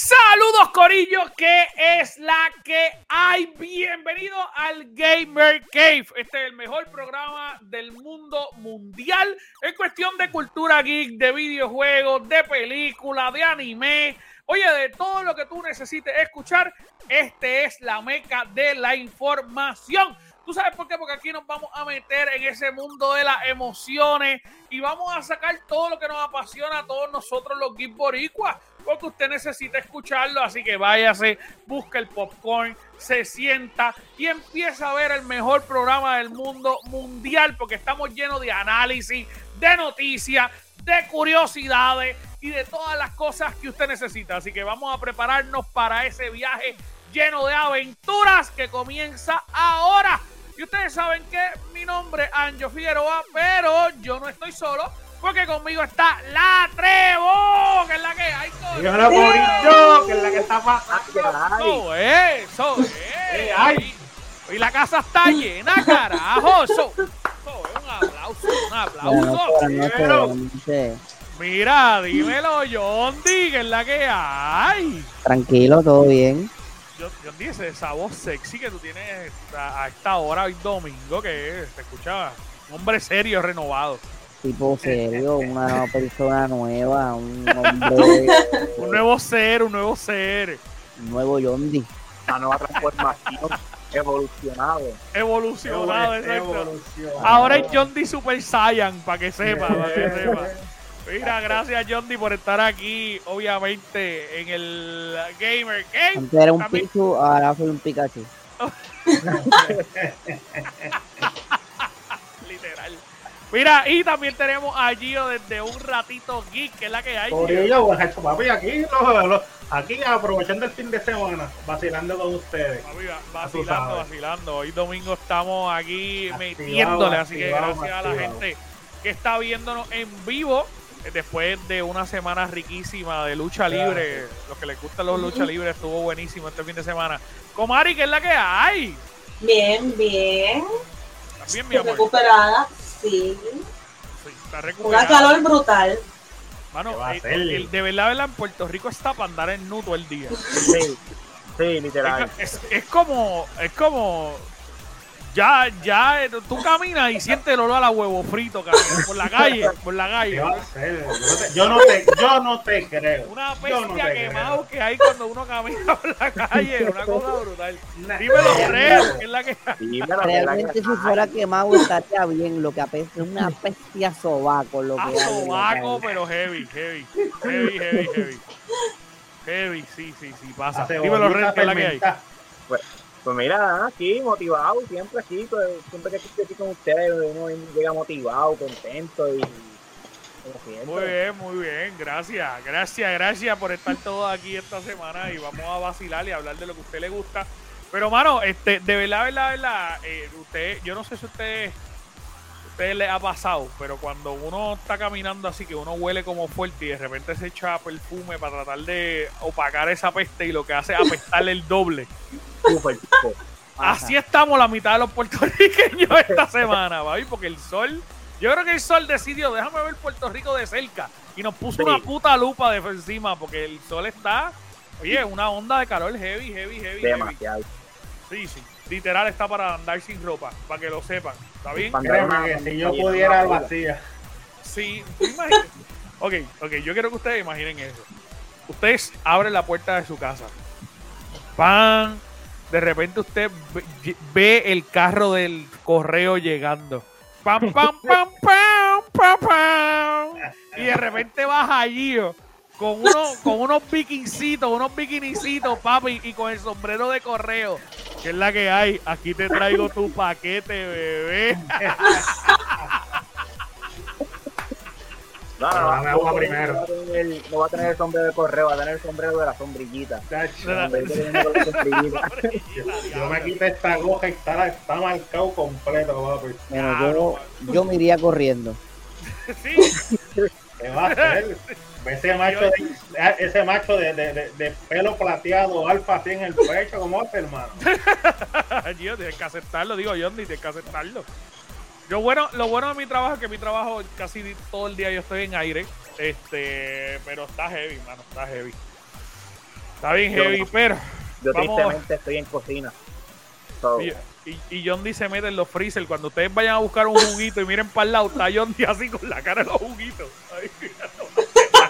Saludos Corillo, que es la que hay. Bienvenido al Gamer Cave. Este es el mejor programa del mundo mundial en cuestión de cultura geek, de videojuegos, de películas, de anime. Oye, de todo lo que tú necesites escuchar, este es la meca de la información. ¿Tú sabes por qué? Porque aquí nos vamos a meter en ese mundo de las emociones y vamos a sacar todo lo que nos apasiona a todos nosotros los geek boricuas porque usted necesita escucharlo, así que váyase, busca el popcorn, se sienta y empieza a ver el mejor programa del mundo mundial, porque estamos llenos de análisis, de noticias, de curiosidades y de todas las cosas que usted necesita. Así que vamos a prepararnos para ese viaje lleno de aventuras que comienza ahora. Y ustedes saben que mi nombre es Anjo Figueroa, pero yo no estoy solo porque conmigo está la Trevo, que es la que hay. Dígalo, Corillo, que es la que está pasando. Eso es, eso es. Y la casa está llena, carajo. Eso, eso es un aplauso, un aplauso. Mira, dímelo, Yondi, que es la que hay. Tranquilo, todo bien. Yondi, esa voz sexy que tú tienes a esta hora hoy domingo, que se escucha un hombre serio, renovado tipo serio, una persona nueva, un hombre. un nuevo ser, un nuevo ser. Un nuevo Yondi. Una nueva transformación. Evolucionado. Evolucionado, exacto. Ahora es Yondi Super Saiyan, para que sepa, para que sepa. Mira, gracias Yondi por estar aquí, obviamente, en el Gamer Game. Antes era un Pichu, ahora soy un Pikachu. Mira, y también tenemos a Gio desde un ratito geek, que es la que hay. yo, papi, aquí, aquí aprovechando el fin de semana, vacilando con ustedes. Papi, vacilando, vacilando. Hoy domingo estamos aquí metiéndole, así que gracias a la gente que está viéndonos en vivo eh, después de una semana riquísima de lucha libre. Los que les gustan los lucha libres estuvo buenísimo este fin de semana. Comari, ¿qué es la que hay? Bien, bien. Bien, mi amor. Recuperada. Sí. Una calor brutal. Mano, eh, de verdad, en Puerto Rico está para andar en nudo el día. Sí, sí, literal. Es, es, como, es como ya, ya, tú caminas y sientes el olor a la huevo frito, por la calle, por la calle. Yo no te, yo no te creo. Una bestia quemado que hay cuando uno camina por la calle, una cosa brutal. Dímelo, Fred, que es la que Realmente si fuera quemado estaría bien, lo que apesta es una bestia sobaco, lo que ah, sobaco, pero heavy, heavy, heavy, heavy, heavy. Heavy, sí, sí, sí, pasa. Dímelo, Red, que es la que hay. Pues mira, aquí motivado, siempre aquí, pues, siempre que estoy aquí con ustedes, uno llega motivado, contento y muy bien, muy bien, gracias, gracias, gracias por estar todos aquí esta semana y vamos a vacilar y hablar de lo que usted le gusta. Pero mano, este, de verdad, verdad, verdad, eh, usted, yo no sé si usted, usted le ha pasado, pero cuando uno está caminando así que uno huele como fuerte y de repente se echa perfume para tratar de opacar esa peste y lo que hace es apestarle el doble. Así estamos la mitad de los puertorriqueños esta semana, ¿va? porque el sol, yo creo que el sol decidió, déjame ver Puerto Rico de cerca y nos puso una puta lupa de encima porque el sol está, oye, una onda de calor heavy, heavy, heavy. Demasiado. Sí, sí, literal está para andar sin ropa, para que lo sepan, ¿está bien? que si yo pudiera vacía. Sí, ok, ok, yo quiero que ustedes imaginen eso. Ustedes abren la puerta de su casa, van de repente usted ve el carro del correo llegando. Pam, pam, pam, pam. Y de repente baja allí con, uno, con unos bikincitos, unos bikinicitos, papi, y con el sombrero de correo. Que es la que hay. Aquí te traigo tu paquete, bebé. No, no, no, agua primero. No va, tener, no va, a tener, el sombrero de correo, va a tener el sombrero de la sombrillita. yo, me quité esta goja y está, está marcado completo, papi. Bueno, yo, yo me iría corriendo. Sí. ¿Qué va a hacer? Ese macho, de, ese macho de, de, de, pelo plateado, alfa así en el pecho, como hace, hermano? yo tienes que aceptarlo, digo yo, ni tienes que aceptarlo. Yo, bueno, lo bueno de mi trabajo es que mi trabajo casi todo el día yo estoy en aire. Este, pero está heavy, mano, está heavy. Está bien heavy, pero. Yo tristemente estoy en cocina. Y, y John D se mete en los freezer. Cuando ustedes vayan a buscar un juguito y miren para el lado, está John D así con la cara de los juguitos.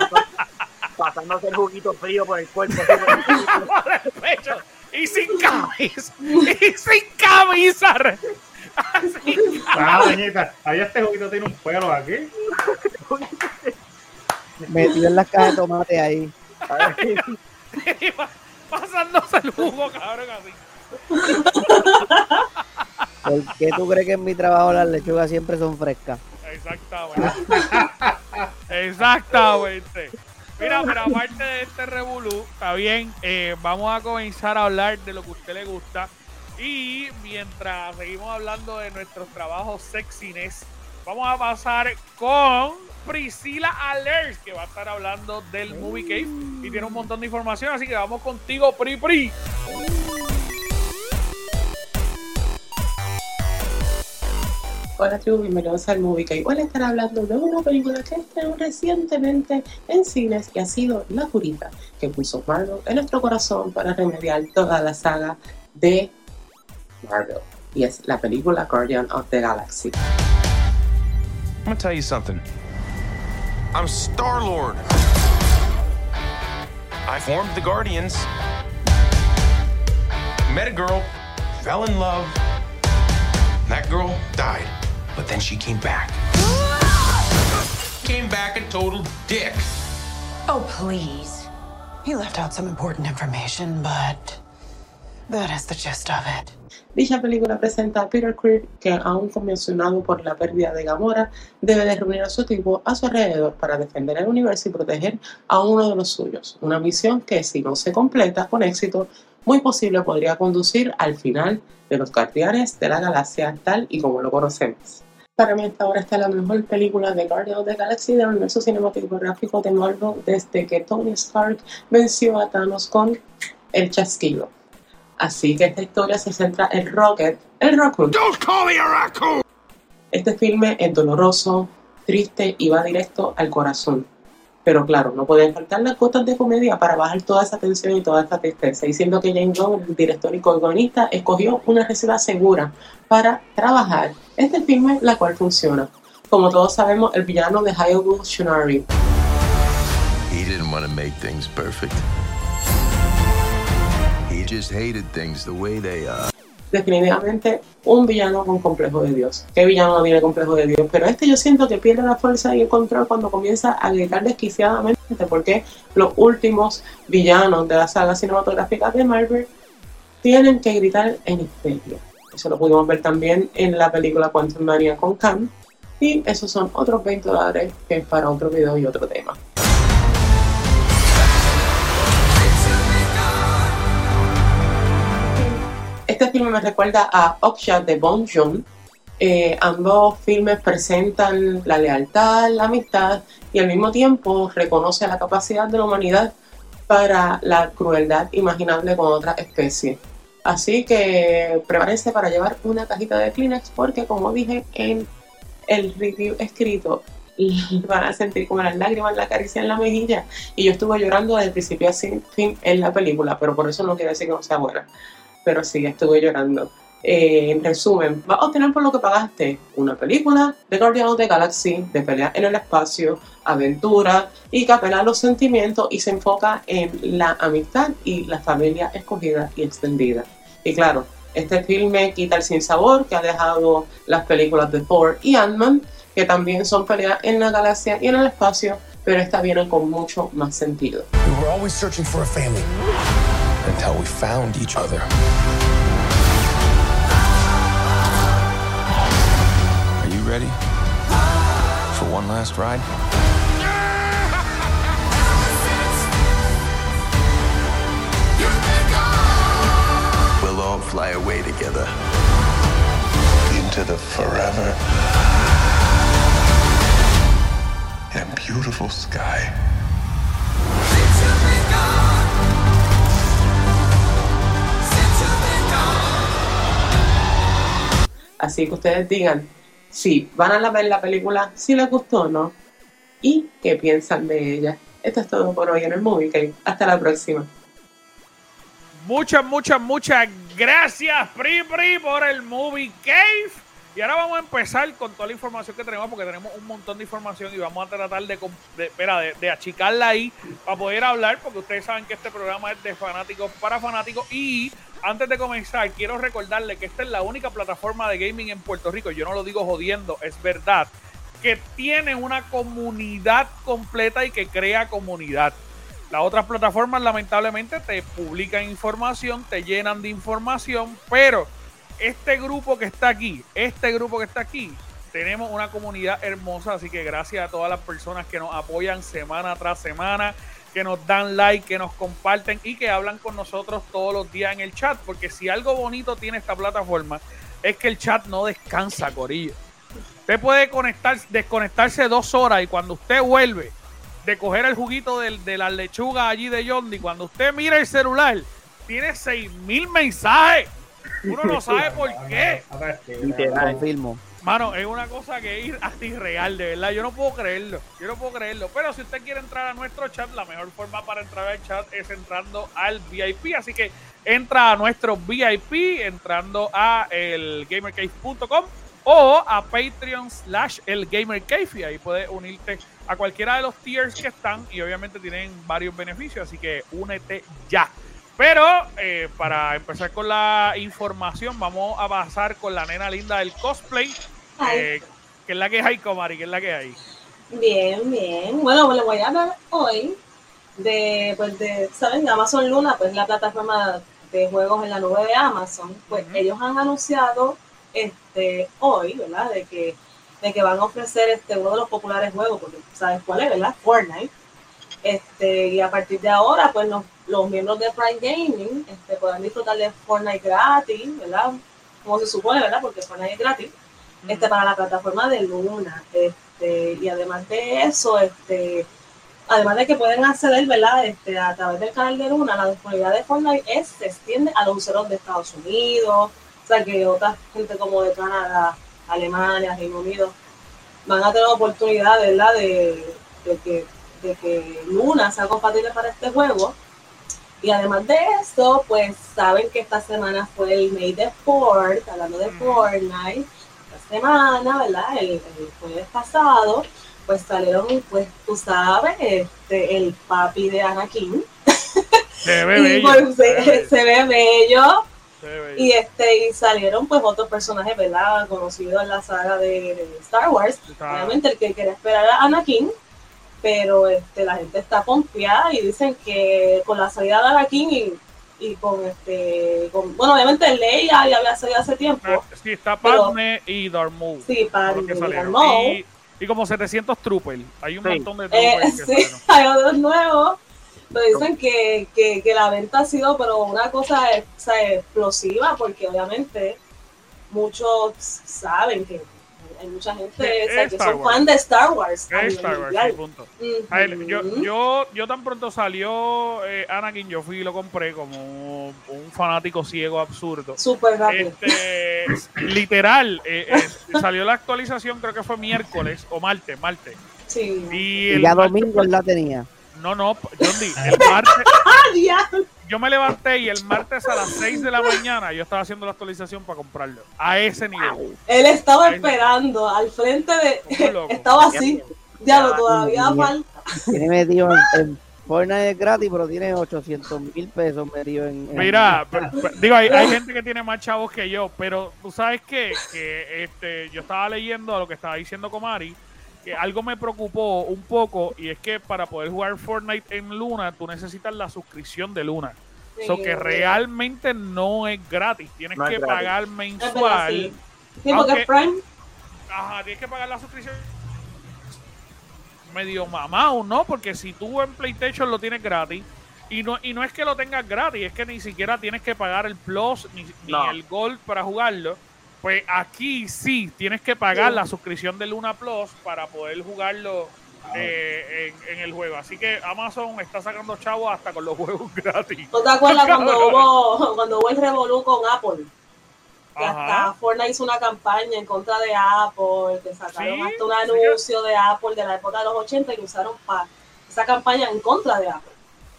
Pasándose el juguito frío por el cuerpo. por el pecho. Y sin camisa. Y sin camisa. Ah, doñita, ahí este juguito tiene un pelo aquí. Metido en la caja de tomate ahí. Pasándose el jugo, cabrón, así. ¿Por qué tú crees que en mi trabajo las lechugas siempre son frescas? Exactamente. Exactamente. Mira, pero aparte de este revolú, está bien, eh, vamos a comenzar a hablar de lo que a usted le gusta. Y mientras seguimos hablando de nuestros trabajos sexiness, vamos a pasar con Priscila Alers, que va a estar hablando del Movie Cave y tiene un montón de información, así que vamos contigo, Pri Pri. Hola tribu, bienvenidos al Movie Cave. Hoy estaré hablando de una película que estrenó recientemente en cines y ha sido La Curita, que puso Marvel en nuestro corazón para remediar toda la saga de Marvel. Y es la película Guardian of the Galaxy. I'm gonna tell you something. I'm Star Lord. I formed the Guardians. Met a girl, fell in love. That girl died, but then she came back. came back a total dick. Oh, please. He left out some important information, but that is the gist of it. Dicha película presenta a Peter Quill, que aún conmocionado por la pérdida de Gamora, debe de reunir a su equipo a su alrededor para defender el universo y proteger a uno de los suyos. Una misión que, si no se completa con éxito, muy posible podría conducir al final de los Guardianes de la Galaxia tal y como lo conocemos. Para mí esta ahora está la mejor película de Guardians of the Galaxy del universo cinematográfico de Marvel desde que Tony Stark venció a Thanos con el chasquido. Así que esta historia se centra en Rocket, el Raccoon. Este filme es doloroso, triste y va directo al corazón. Pero claro, no pueden faltar las gotas de comedia para bajar toda esa tensión y toda esta tristeza. Diciendo que James Gunn, el director y co-guionista, escogió una receta segura para trabajar este filme, la cual funciona. Como todos sabemos, el villano de Hayao Shunari. He didn't want to make things perfect. Definitivamente un villano con complejo de Dios. ¿Qué villano no tiene complejo de Dios? Pero este yo siento que pierde la fuerza y el control cuando comienza a gritar desquiciadamente, porque los últimos villanos de la saga cinematográfica de Marvel tienen que gritar en histeria. Eso lo pudimos ver también en la película Quantum Mania con Khan. Y esos son otros 20 dólares que es para otro video y otro tema. Este filme me recuerda a Oksha de Bon Joon. Eh, ambos filmes presentan la lealtad, la amistad y al mismo tiempo reconoce la capacidad de la humanidad para la crueldad imaginable con otras especies. Así que prepárense para llevar una cajita de Kleenex porque como dije en el review escrito, van a sentir como las lágrimas la caricia en la mejilla. Y yo estuve llorando desde el principio a fin en la película, pero por eso no quiere decir que no sea buena pero sí, estuve llorando. Eh, en resumen, vas a obtener por lo que pagaste una película de Guardians of the Galaxy, de pelea en el espacio, aventura y que apela a los sentimientos y se enfoca en la amistad y la familia escogida y extendida. Y claro, este filme quita el sinsabor que ha dejado las películas de Thor y Ant-Man, que también son peleas en la galaxia y en el espacio, pero esta viene con mucho más sentido. until we found each other. Are you ready for one last ride? We'll all fly away together into the forever in a beautiful sky. Así que ustedes digan si van a ver la película, si les gustó o no, y qué piensan de ella. Esto es todo por hoy en el Movie Cave. Hasta la próxima. Muchas, muchas, muchas gracias, Pri Pri, por el Movie Cave. Y ahora vamos a empezar con toda la información que tenemos, porque tenemos un montón de información y vamos a tratar de, de, de, achicarla ahí para poder hablar, porque ustedes saben que este programa es de fanáticos para fanáticos. Y antes de comenzar, quiero recordarle que esta es la única plataforma de gaming en Puerto Rico. Yo no lo digo jodiendo, es verdad. Que tiene una comunidad completa y que crea comunidad. Las otras plataformas lamentablemente te publican información, te llenan de información, pero este grupo que está aquí, este grupo que está aquí, tenemos una comunidad hermosa, así que gracias a todas las personas que nos apoyan semana tras semana, que nos dan like, que nos comparten y que hablan con nosotros todos los días en el chat, porque si algo bonito tiene esta plataforma es que el chat no descansa, Corillo. Usted puede conectar, desconectarse dos horas y cuando usted vuelve de coger el juguito de, de la lechuga allí de Yondi, cuando usted mira el celular, tiene seis mil mensajes. Uno no sabe por qué. Confirmo. Mano, es una cosa que es irreal, de verdad. Yo no puedo creerlo. Yo no puedo creerlo. Pero si usted quiere entrar a nuestro chat, la mejor forma para entrar al chat es entrando al VIP. Así que entra a nuestro VIP entrando a elgamercave.com o a Patreon slash elgamercave y ahí puedes unirte a cualquiera de los tiers que están y obviamente tienen varios beneficios, así que únete ya. Pero eh, para empezar con la información, vamos a pasar con la nena linda del cosplay, eh, que es la que hay, Comari, que es la que hay. Bien, bien. Bueno, le voy a hablar hoy de, pues de, ¿saben? Amazon Luna, pues la plataforma de juegos en la nube de Amazon. Pues ellos han anunciado este hoy, ¿verdad? De que de que van a ofrecer este uno de los populares juegos, porque sabes cuál es, ¿verdad? Fortnite. Este, y a partir de ahora, pues los miembros de Prime Gaming este, podrán disfrutar de Fortnite gratis, ¿verdad? Como se supone, ¿verdad? Porque Fortnite es gratis, este, para la plataforma de Luna. Este, y además de eso, este, además de que pueden acceder, ¿verdad? Este, a través del canal de Luna, la disponibilidad de Fortnite es, se extiende a los usuarios de Estados Unidos, o sea, que otra gente como de Canadá, Alemania, Reino Unido, van a tener oportunidad, ¿verdad? De, que, de que Luna sea compatible para este juego. Y además de eso, pues saben que esta semana fue el May de Fort, hablando de Fortnite, esta semana, ¿verdad? El, jueves pasado, pues salieron, pues tú sabes, este, el papi de Anakin. Se ve bello. Pues, se, ve bello. Y este y salieron pues otros personajes, ¿verdad? Conocidos en la saga de, Star Wars. Obviamente el que quería esperar a Anakin, pero este la gente está confiada y dicen que con la salida de Anakin y, y con este con, bueno obviamente Leia ya había salido hace tiempo. Ah, sí, está Padme y Darth Maul. Sí, Padme y Darth Maul. Y, como 700 troopers. Hay un montón de troopers. Eh, sí, hay otros nuevos pero dicen que, que, que, la venta ha sido pero una cosa explosiva porque obviamente muchos saben que hay mucha gente que son fan de Star Wars. Star Wars punto. yo, yo, yo tan pronto salió eh, Anakin, yo fui y lo compré como un fanático ciego absurdo. Súper rápido. Este, literal, eh, eh, salió la actualización, creo que fue miércoles o martes, martes. Sí. Y, el ya domingo la tenía. No, no, Johnny, el martes. yo me levanté y el martes a las 6 de la mañana yo estaba haciendo la actualización para comprarlo. A ese nivel. Él estaba esperando al frente de. estaba así. Ya lo todavía falta. Tiene metido en, Fortnite es gratis, pero tiene 800 mil pesos metido en. Mira, digo, hay, hay, gente que tiene más chavos que yo, pero tú sabes qué? que este, yo estaba leyendo a lo que estaba diciendo Comari algo me preocupó un poco y es que para poder jugar Fortnite en Luna tú necesitas la suscripción de Luna. Eso que realmente no es gratis, tienes que pagar mensual. Sí, Prime. Ajá, tienes que pagar la suscripción medio mamado, ¿no? Porque si tú en PlayStation lo tienes gratis, Y no, y no es que lo tengas gratis, es que ni siquiera tienes que pagar el Plus ni, ni No. el Gold para jugarlo. Pues aquí sí, tienes que pagar Sí. la suscripción de Luna Plus para poder jugarlo eh, en, en el juego. Así que Amazon está sacando chavos hasta con los juegos gratis. ¿No te acuerdas cuando hubo, cuando hubo el revolú con Apple? Que hasta Fortnite hizo una campaña en contra de Apple, que sacaron Sí, hasta un sí. anuncio de Apple de la época de los 80 y lo usaron para esa campaña en contra de Apple.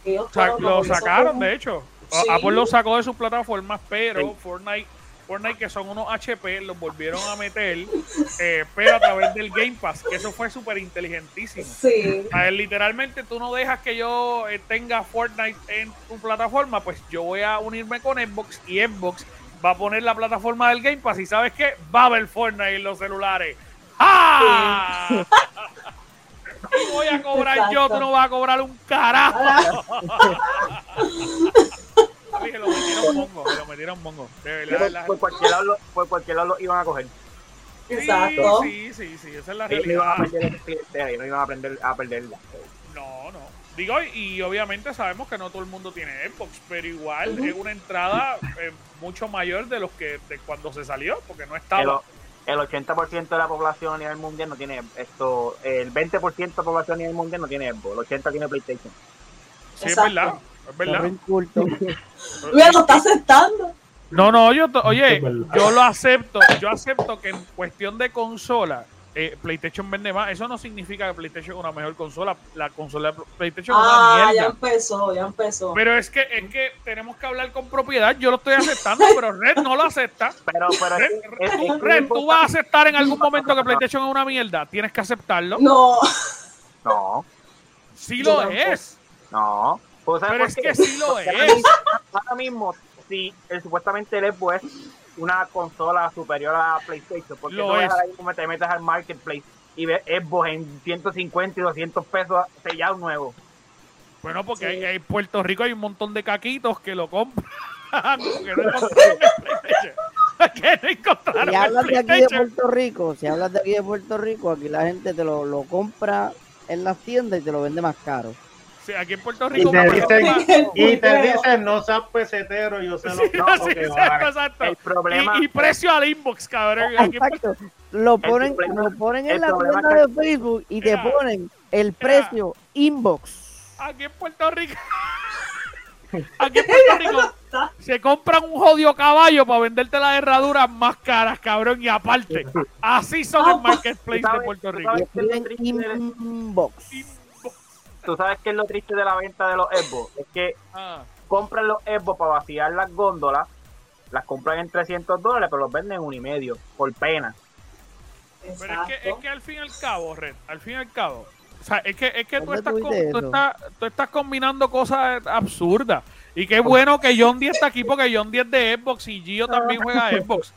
Ellos O sea, fueron lo sacaron, de hecho. Sí. Apple lo sacó de sus plataformas, pero Sí. Fortnite, Fortnite, que son unos HP, los volvieron a meter, eh, pero a través del Game Pass, que eso fue súper inteligentísimo. Sí, A ver, literalmente tú no dejas que yo eh, tenga Fortnite en tu plataforma, pues yo voy a unirme con Xbox y Xbox va a poner la plataforma del Game Pass y ¿sabes qué? Va a haber Fortnite en los celulares. ¡Ah! Voy a cobrar yo, tú no vas a cobrar un carajo. Dije, lo metieron mongo, lo metieron mongo. De verdad, Por, la- por cualquier lado, lo- por cualquier lado lo iban a coger. Sí, exacto. Sí, sí, sí, esa es la Ellos no iban a realidad. perder ellos no iban a, aprender, a perderla. No, no. Digo, y obviamente sabemos que no todo el mundo tiene Xbox, pero igual Ujú. es una entrada eh, mucho mayor de los que de cuando se salió, porque no El, estaba. el 80% de la población a nivel mundial no tiene esto. El 20% de la población a nivel mundial no tiene Xbox. El 80% tiene PlayStation. Sí, es Exacto. verdad. Es verdad. Mira, lo está aceptando. No, no, yo, oye, yo lo acepto. Yo acepto que en cuestión de consola, eh, PlayStation vende más. Eso no significa que PlayStation es una mejor consola. La consola de PlayStation es Ah, una ya mierda. empezó, ya empezó. Pero es que, es que tenemos que hablar con propiedad. Yo lo estoy aceptando, pero Red no lo acepta. Pero, pero Red, es- es- es Red, tú vas a aceptar en algún momento que. PlayStation es una mierda. Tienes que aceptarlo. No, No, Sí Yo lo tampoco. es. no. Pues, ¿sabes Pero por es qué? que sí lo Porque es. mismo- Ahora mismo, si el, supuestamente el Xbox es una consola superior a PlayStation, porque Lo no es. ahora mismo te metes al marketplace y ves Xbox en 150 y 200 pesos sellado nuevo. Bueno, porque Sí. hay- hay- en Puerto Rico hay un montón de caquitos que lo compran. porque no encontraron el PlayStation. que no encontraron Si hablas de aquí de. Puerto Rico, si hablas de aquí de Puerto Rico, aquí la gente te lo, lo compra en las tiendas y te lo vende más caro. Sí, aquí en Puerto Y Rico. te por dicen, y te dicen, no seas pesetero, yo sé lo Sí, exacto. El problema, Y, y precio al inbox, cabrón. Exacto. Lo ponen, problema- lo ponen en la cuenta de Facebook y te ponen el precio inbox. aquí en Puerto Rico. Aquí en Puerto Rico se compran un jodido caballo para venderte las herraduras más caras, cabrón, y aparte. Así son el marketplace de. Puerto ¿Tú Rico. Y inbox. Tú sabes que es lo triste de la venta de los Xbox, es que Ah, compran los Xbox para vaciar las góndolas, las compran en 300 dólares, pero los venden en un y medio, por pena. pero es que, es que al fin y al cabo, Red, al fin y al cabo. O sea, es que, es que tú, ¿Dónde estás, tú estás, tú estás combinando cosas absurdas. Y qué bueno que John 10 está aquí porque John 10 de Xbox y Gio también juega Xbox.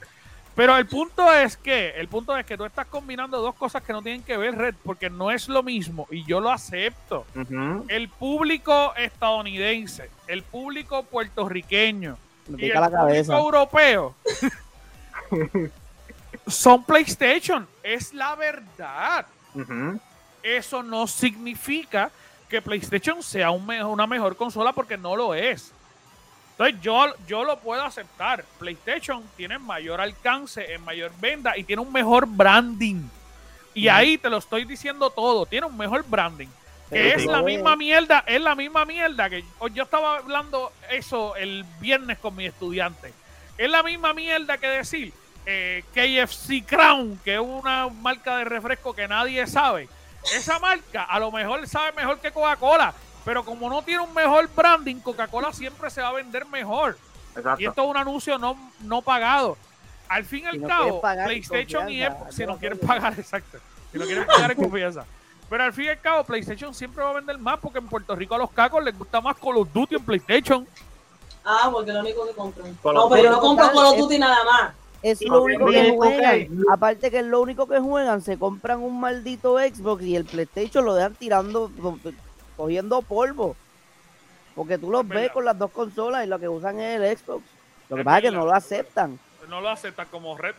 Pero el punto es que, el punto es que tú estás combinando dos cosas que no tienen que ver, Red, porque no es lo mismo, y yo lo acepto. El público estadounidense, el público puertorriqueño Me y el público europeo son PlayStation. Es la verdad. Eso no significa que PlayStation sea un me- una mejor consola porque no lo es. Entonces yo, yo lo puedo aceptar. PlayStation tiene mayor alcance, en mayor venta y tiene un mejor branding. Y ahí te lo estoy diciendo todo. Tiene un mejor branding. Que Pero es la misma mierda, es la misma mierda que yo- yo estaba hablando eso el viernes con mi estudiante. Es la misma mierda que decir eh, KFC Crown, que es una marca de refresco que nadie sabe. Esa marca a lo mejor sabe mejor que Coca-Cola, pero como no tiene un mejor branding, Coca-Cola siempre se va a vender mejor. Y Exacto. esto es un anuncio no, no pagado. Al fin y al Si cabo, PlayStation y Xbox, si no quieren pagar, exacto. Si no quieren pagar en confianza. Pero al fin y al cabo, PlayStation siempre va a vender más porque en Puerto Rico a los cacos les gusta más Call of Duty en PlayStation. Ah, porque es lo único que compran. No, pero yo no compro Call of es- Duty nada más. Es Y lo no único que juegan. Aparte que es lo único que juegan, se compran un maldito Xbox y el PlayStation lo dejan tirando, cogiendo polvo. Porque tú los Es ves con las dos consolas y lo que usan es el Xbox. Lo que Es pasa es que no lo aceptan. No lo aceptan como red.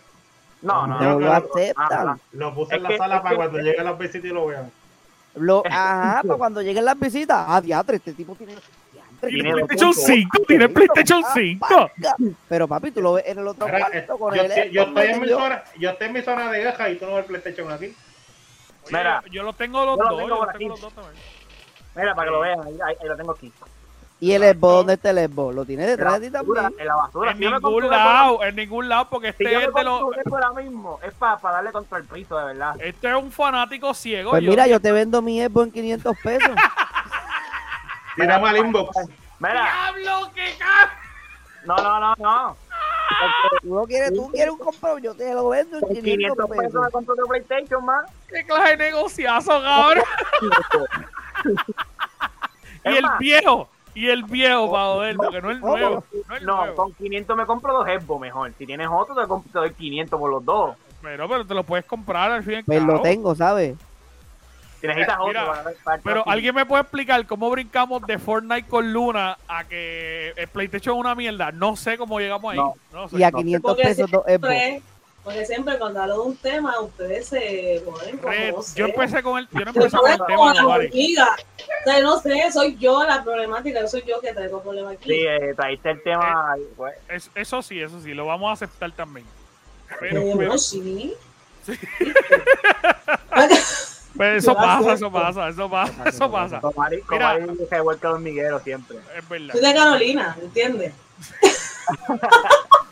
No, no, No no. lo aceptan. Ajá. Lo puse en la sala para cuando lleguen las visitas y lo vean. Lo, ajá, para cuando lleguen las visitas. Ah, diatre, este tipo tiene. diatre, Tiene PlayStation dos 5, tiene PlayStation Ah, 5. paga. Pero papi, tú lo ves en el otro cuarto con yo, el yo Xbox estoy en mi zona, yo estoy en mi zona de guerra y tú no ves el PlayStation aquí. Oye, Mira. yo lo tengo los Yo lo dos, tengo yo los tengo los dos también. Mira, para que lo vean, ahí, ahí- ahí lo tengo aquí. ¿Y el Xbox? ¿Dónde está el Xbox? ¿Lo tiene En la detrás de ti basura, también? en la basura. En Si ningún lado, en ningún lado, porque Si este yo me es de los. ahora mismo, es para darle contra el piso, de verdad. Este es un fanático ciego. Pues mira, yo te vendo mi Xbox en 500 pesos. Tiramos al inbox. Mira, ¡Diablo, qué caro! no, no, no, no. Tú, no quieres, tú quieres un compro, yo te lo vendo en Con 500 500 pesos pesos. otro PlayStation más. ¡Qué clase de negociazo, cabrón! y el más, viejo, y el viejo, para joder, porque no es el nuevo. No es el No, nuevo. con 500 me compro dos Xbox mejor. Si tienes otro, te, compro, te doy 500 por los dos. Pero, pero te lo puedes comprar al fin y al Pues cabo. lo tengo, ¿sabes? Si necesitas otro, Mira, para, para Pero alguien me puede explicar cómo brincamos de Fortnite con Luna a que el PlayStation es una mierda. No sé cómo llegamos ahí. No. No sé. Y a no, 500 Porque pesos dos Xbox. Porque siempre cuando hablo de un tema, ustedes se ponen como, Red, no sé, yo empecé con el, yo no empecé con el como tema, la Mari. hormiga. O sea, no sé, soy yo la problemática, soy yo que traigo problemas aquí. Sí, eh, traíste el tema. pues, Es- eso sí, eso sí, lo vamos a aceptar también. Pero, Eh, pero- no, sí. pero eso Yo la pasa, eso pasa, eso pasa, eso pasa. Mira. Mari se vuelca hormiguero siempre. Es verdad. Soy de Carolina, ¿entiendes?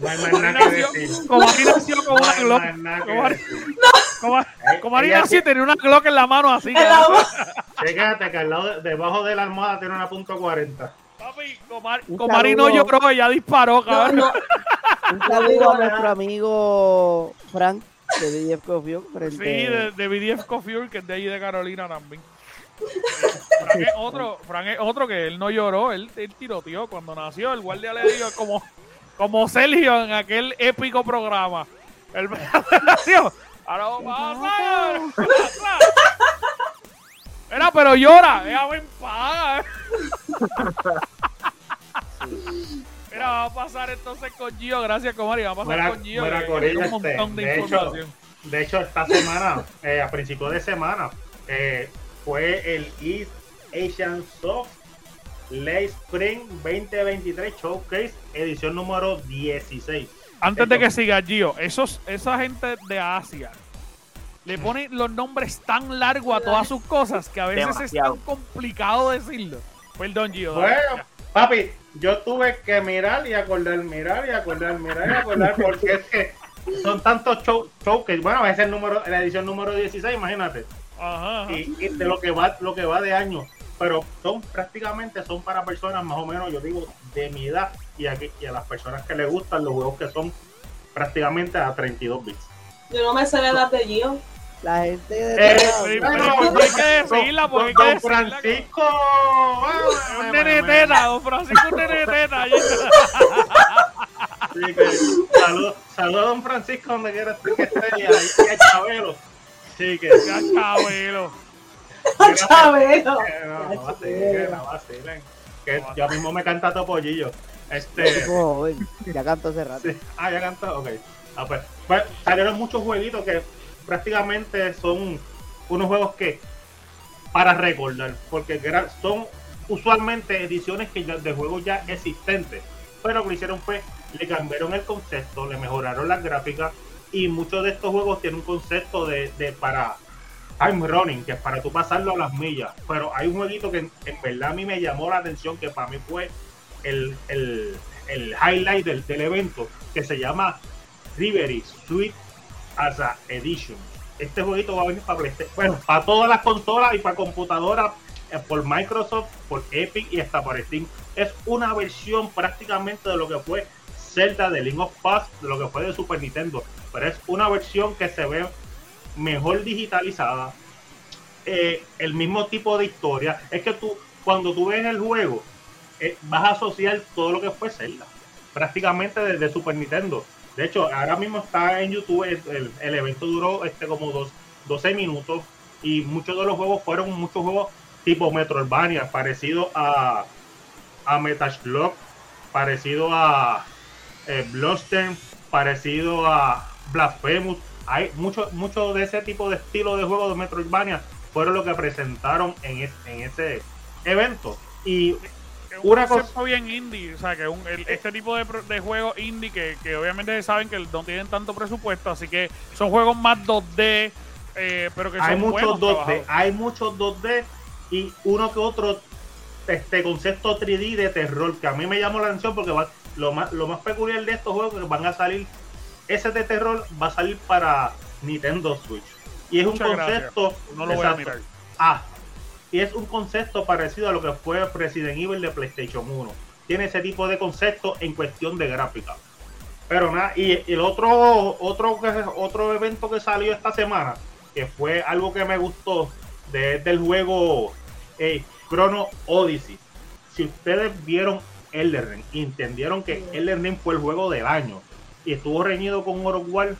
No hay más nada que nació- decir. Como aquí nació con No una Glock. Como, Ari nació tenía una Glock en la mano así. Fíjate que al lado, de- debajo de la almohada tiene una punto .40. Papi, Comar, Comari no lloró, ella disparó, No, cabrón. no, Un saludo a nuestro amigo Frank de DF Coffee frente Sí, de, de BDF Coffee, que es de ahí de Carolina también. Frank es otro, Frank es otro que él no lloró, él, él tiroteó cuando nació, el guardia le dijo como, como Sergio en aquel épico programa. El. Ahora vamos a. Era, pero llora, déjame en paz. Mira, vamos a pasar entonces con Gio, gracias Comari, vamos a pasar Mira, con Gio. mira, que- que Corillo, hay un este, montón de, de hecho, información. De hecho, esta semana, eh, a principios de semana, eh, fue el East Asian Soft Late Spring 2023 Showcase, edición número 16. Antes de que siga Gio, esos, esa gente de Asia le ponen los nombres tan largos a todas sus cosas que a veces Demasiado. es tan complicado decirlo. Perdón, Gio. dale. Bueno, papi, yo tuve que mirar y acordar, mirar y acordar, mirar y acordar, porque es que son tantos show, showcase. Bueno, es el número, la edición número 16, imagínate. Ajá, ajá. y, y de lo que va lo que va de año pero son prácticamente son para personas más o menos yo digo de mi edad y a, y a las personas que les gustan los juegos que son prácticamente a 32 bits yo no me sé la edad de Gio. la gente de Eh, sí, ¿no? pero ¿por qué hay que decirla? ¿Por qué hay que don? Francisco un nene teta, don Francisco un nene teta. Sí, Saludos saludo a don Francisco donde quiera que esté y a, Chabelo sí que Chabelo. Chabelo. No, no vacilen, no vacilen. que yo mismo me canta Topollillo este joven, ya canto hace rato. Sí. Ah, ya cantó, ok. Ah, pues, pues, salieron muchos jueguitos que prácticamente son unos juegos que para recordar, porque son usualmente ediciones que ya- de juegos ya existentes, pero lo que hicieron fue le cambiaron el concepto, le mejoraron las gráficas y muchos de estos juegos tienen un concepto de, de para time running, que es para tú pasarlo a las millas, pero hay un jueguito que en, verdad a mí me llamó la atención, que para mí fue el, el, el highlight del, del evento que se llama Rivery Sweet as a Edition. Este jueguito va a venir para bueno, para todas las consolas y para computadoras eh, por Microsoft, por Epic y hasta por Steam. Es una versión prácticamente de lo que fue Zelda de Link of Past, de lo que fue de Super Nintendo, pero es una versión que se ve mejor digitalizada, eh, el mismo tipo de historia. Es que tú, cuando tú ves el juego, eh, vas a asociar todo lo que fue Zelda, prácticamente desde Super Nintendo. De hecho, ahora mismo está en YouTube, el, el- evento duró este como dos, 12 minutos y muchos de los juegos fueron muchos juegos tipo Metroidvania, parecido a, a Metal Slug, parecido a eh, parecido a Blasphemous. Hay mucho, mucho de ese tipo de estilo de juegos de Metroidvania fueron lo que presentaron en, es- en ese evento. Y Una concepto cosa- bien indie, o sea, que un- el- este tipo de, de juegos indie que, que obviamente saben que no tienen tanto presupuesto, así que son juegos más 2D, eh, pero que son hay muchos buenos 2D, trabajados. hay muchos 2D y uno que otro este concepto 3D de terror que a mí me llamó la atención porque va- lo más lo más peculiar de estos juegos es que van a salir ese de terror va a salir para Nintendo Switch y es Muchas un gracias. concepto No lo voy a exacto. mirar. Ah, y es un concepto parecido a lo que fue Resident Evil de PlayStation 1. Tiene ese tipo de concepto en cuestión de gráfica. Pero nada, y el otro, otro, otro evento que salió esta semana, que fue algo que me gustó de, del juego eh, Chrono Odyssey. Si ustedes vieron Elden Ring, y entendieron que Elden Ring fue el juego del año y estuvo reñido con of War,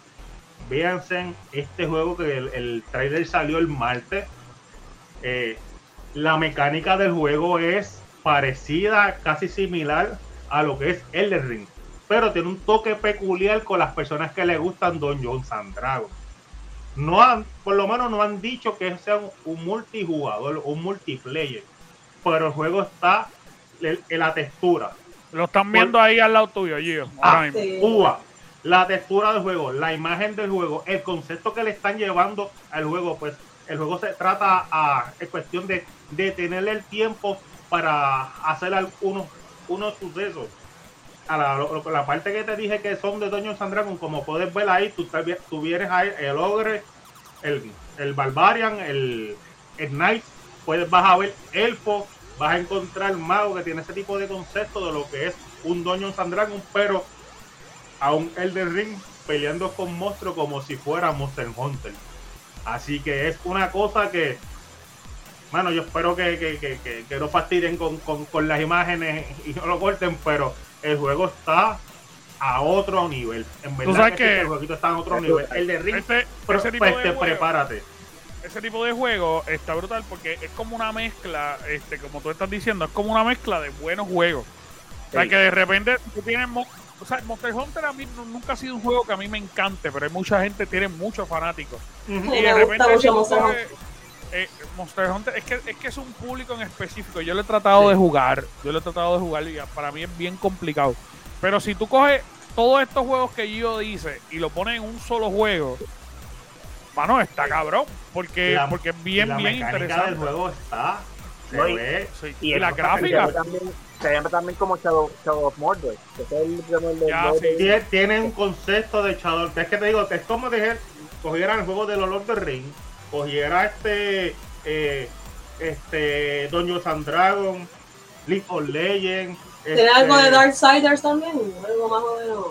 véanse este juego que el, el trailer salió el martes. Eh, la mecánica del juego es parecida, casi similar a lo que es Elden Ring, pero tiene un toque peculiar con las personas que le gustan Dungeons and Dragons. No han, por lo menos no han dicho que sea un, un multijugador, un multiplayer, pero el juego está en, en la textura. Lo están viendo ahí al lado tuyo, Gio. Ah. Uva, la textura del juego, la imagen del juego, el concepto que le están llevando al juego, pues el juego se trata a, es cuestión de, de tenerle el tiempo para hacer algunos unos sucesos. A la, parte que te dije que son de Dungeons and Dragons, como puedes ver ahí, tú, tú vienes ahí el ogre, el, el barbarian, el, el knight, puedes vas a ver elfo, vas a encontrar mago que tiene ese tipo de concepto de lo que es un Dungeons and Dragons, pero a un Elden Ring peleando con monstruos como si fuera Monster Hunter. Así que es una cosa que, bueno, yo espero que, que, que, que- que no fastidien con, con, con las imágenes y no lo corten, pero el juego está a otro nivel. En verdad sabes que, sí, que- el jueguito está a otro nivel. El de Ring, Este- pero, ese tipo pues, de prepárate. ese tipo de juego está brutal porque es como una mezcla, este, como tú estás diciendo, es como una mezcla de buenos juegos. O sea, Sí. que de repente tú tienes... O sea, Monster Hunter a mí nu- nunca ha sido un juego que a mí me encante, pero hay mucha gente, tiene muchos fanáticos. Y de me repente mucho Monster Hunter. eh, Monster Hunter es que, es que es un público en específico. Yo lo he tratado de jugar. Yo lo he tratado de jugar y para mí es bien complicado. Pero si tú coges todos estos juegos que yo dice y lo pones en un solo juego, mano, está cabrón. Porque, La- porque es bien, la bien interesante. del juego está. Se No, y- ve. Sí, Y, Y, la gráfica. También, se ve también como Shadow, Shadow of Mordor. Que es el, el de- Ya, el sí. de- Tiene, tiene un concepto de Shadow. Es que te digo, es como dije, cogiera el juego de los Lord of the Ring, cogiera este, eh, este, Dungeons and Dragons, League of Legends. ¿Tiene este- algo de Darksiders también? Algo más o menos.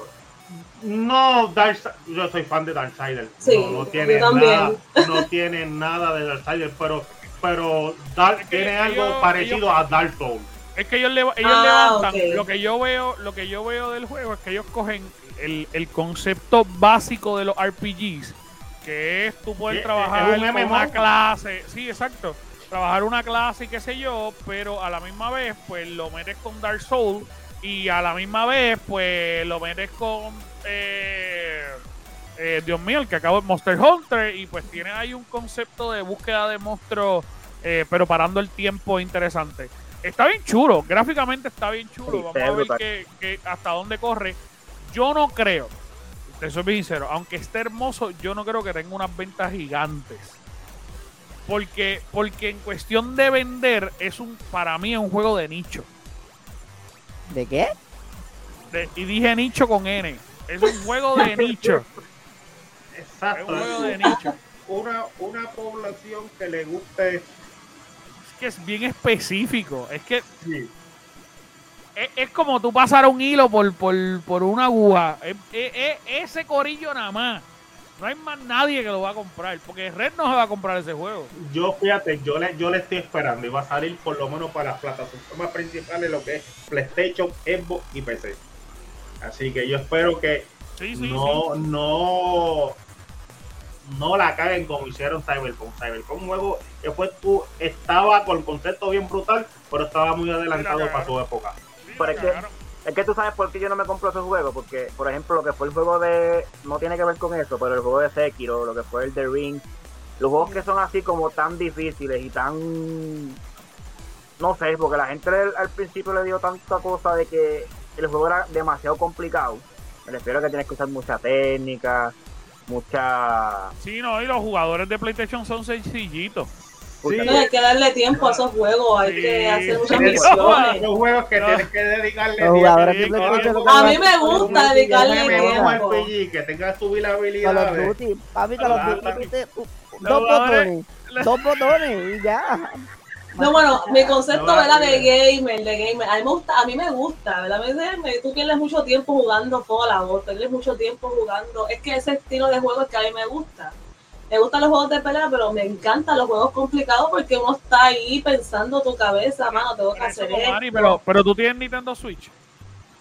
No, Darkseid- yo soy fan de Darksiders. Sí, no, no tiene yo también. nada, no tiene nada de Darksiders, pero, pero Dark tiene algo ellos- parecido ellos- a Dark Souls. Es que ellos, le- ellos Ah, levantan. Lo que yo veo, lo que yo veo del juego es que ellos cogen el, el concepto básico de los RPGs, que es tú poder trabajar un con una clase. Sí, exacto. Trabajar una clase y qué sé yo, pero a la misma vez, pues lo metes con Dark Souls y a la misma vez, pues lo metes con. eh, eh, Dios mío, el que acabo de Monster Hunter y pues tiene ahí un concepto de búsqueda de monstruos, eh, pero parando el tiempo interesante. Está bien chulo, gráficamente está bien chulo. Sí, Vamos a ver que, que hasta dónde corre. Yo no creo, te soy bien sincero, aunque esté hermoso, yo no creo que tenga unas ventas gigantes. Porque, porque en cuestión de vender, es un, para mí es un juego de nicho. ¿De qué? De- y dije nicho con N. Es un juego de nicho. Es Exacto. un juego de nicho. Una, una población que le guste. Que es bien específico. Es que Sí. es, es como tú pasar un hilo por, por, por una aguja. Es- es- es ese corillo nada más. No hay más nadie que lo va a comprar. Porque Red no se va a comprar ese juego. Yo, fíjate, yo le, yo le estoy esperando y va a salir por lo menos para las plataformas principales, lo que es PlayStation, Xbox y PC. Así que yo espero que Sí, sí, no, no, no la caguen como hicieron Cyberpunk. Cyberpunk, un juego que fue tú, estaba con el concepto bien brutal, pero estaba muy adelantado para su época. Sí, Pero es que-. Es que tú sabes por qué yo no me compro ese juego, porque, por ejemplo, lo que fue el juego de. No tiene que ver con eso, pero el juego de Sekiro, lo que fue el The Ring, los juegos que son así como tan difíciles y tan no sé, porque la gente al, al principio le dio tanta cosa de que el juego era demasiado complicado. Me refiero a que tienes que usar mucha técnica, mucha Sí, no, y los jugadores de PlayStation son sencillitos. mucha- No, hay que darle tiempo a esos juegos, hay Sí, que hacer muchas sí. misiones. Los juegos que No. tienes que dedicarle Los jugadores de sí, PlayStation claro. son A mí me gusta dedicarle tiempo. RPG que tenga tu Call of habilidades. Duty, papi, Call of Duty, dos botones, dos botones y ya. No, bueno, mi concepto No, ¿verdad? de gamer, de gamer, a mí me gusta, a mí me gusta, ¿verdad? Me- tú pierdes mucho tiempo jugando Fallout, pierdes mucho tiempo jugando, es que ese estilo de juego es que a mí me gusta. Me gustan los juegos de pelea, pero me encantan los juegos complicados porque uno está ahí pensando tu cabeza, mano, tengo que hacer esto. pero, pero tú tienes Nintendo Switch.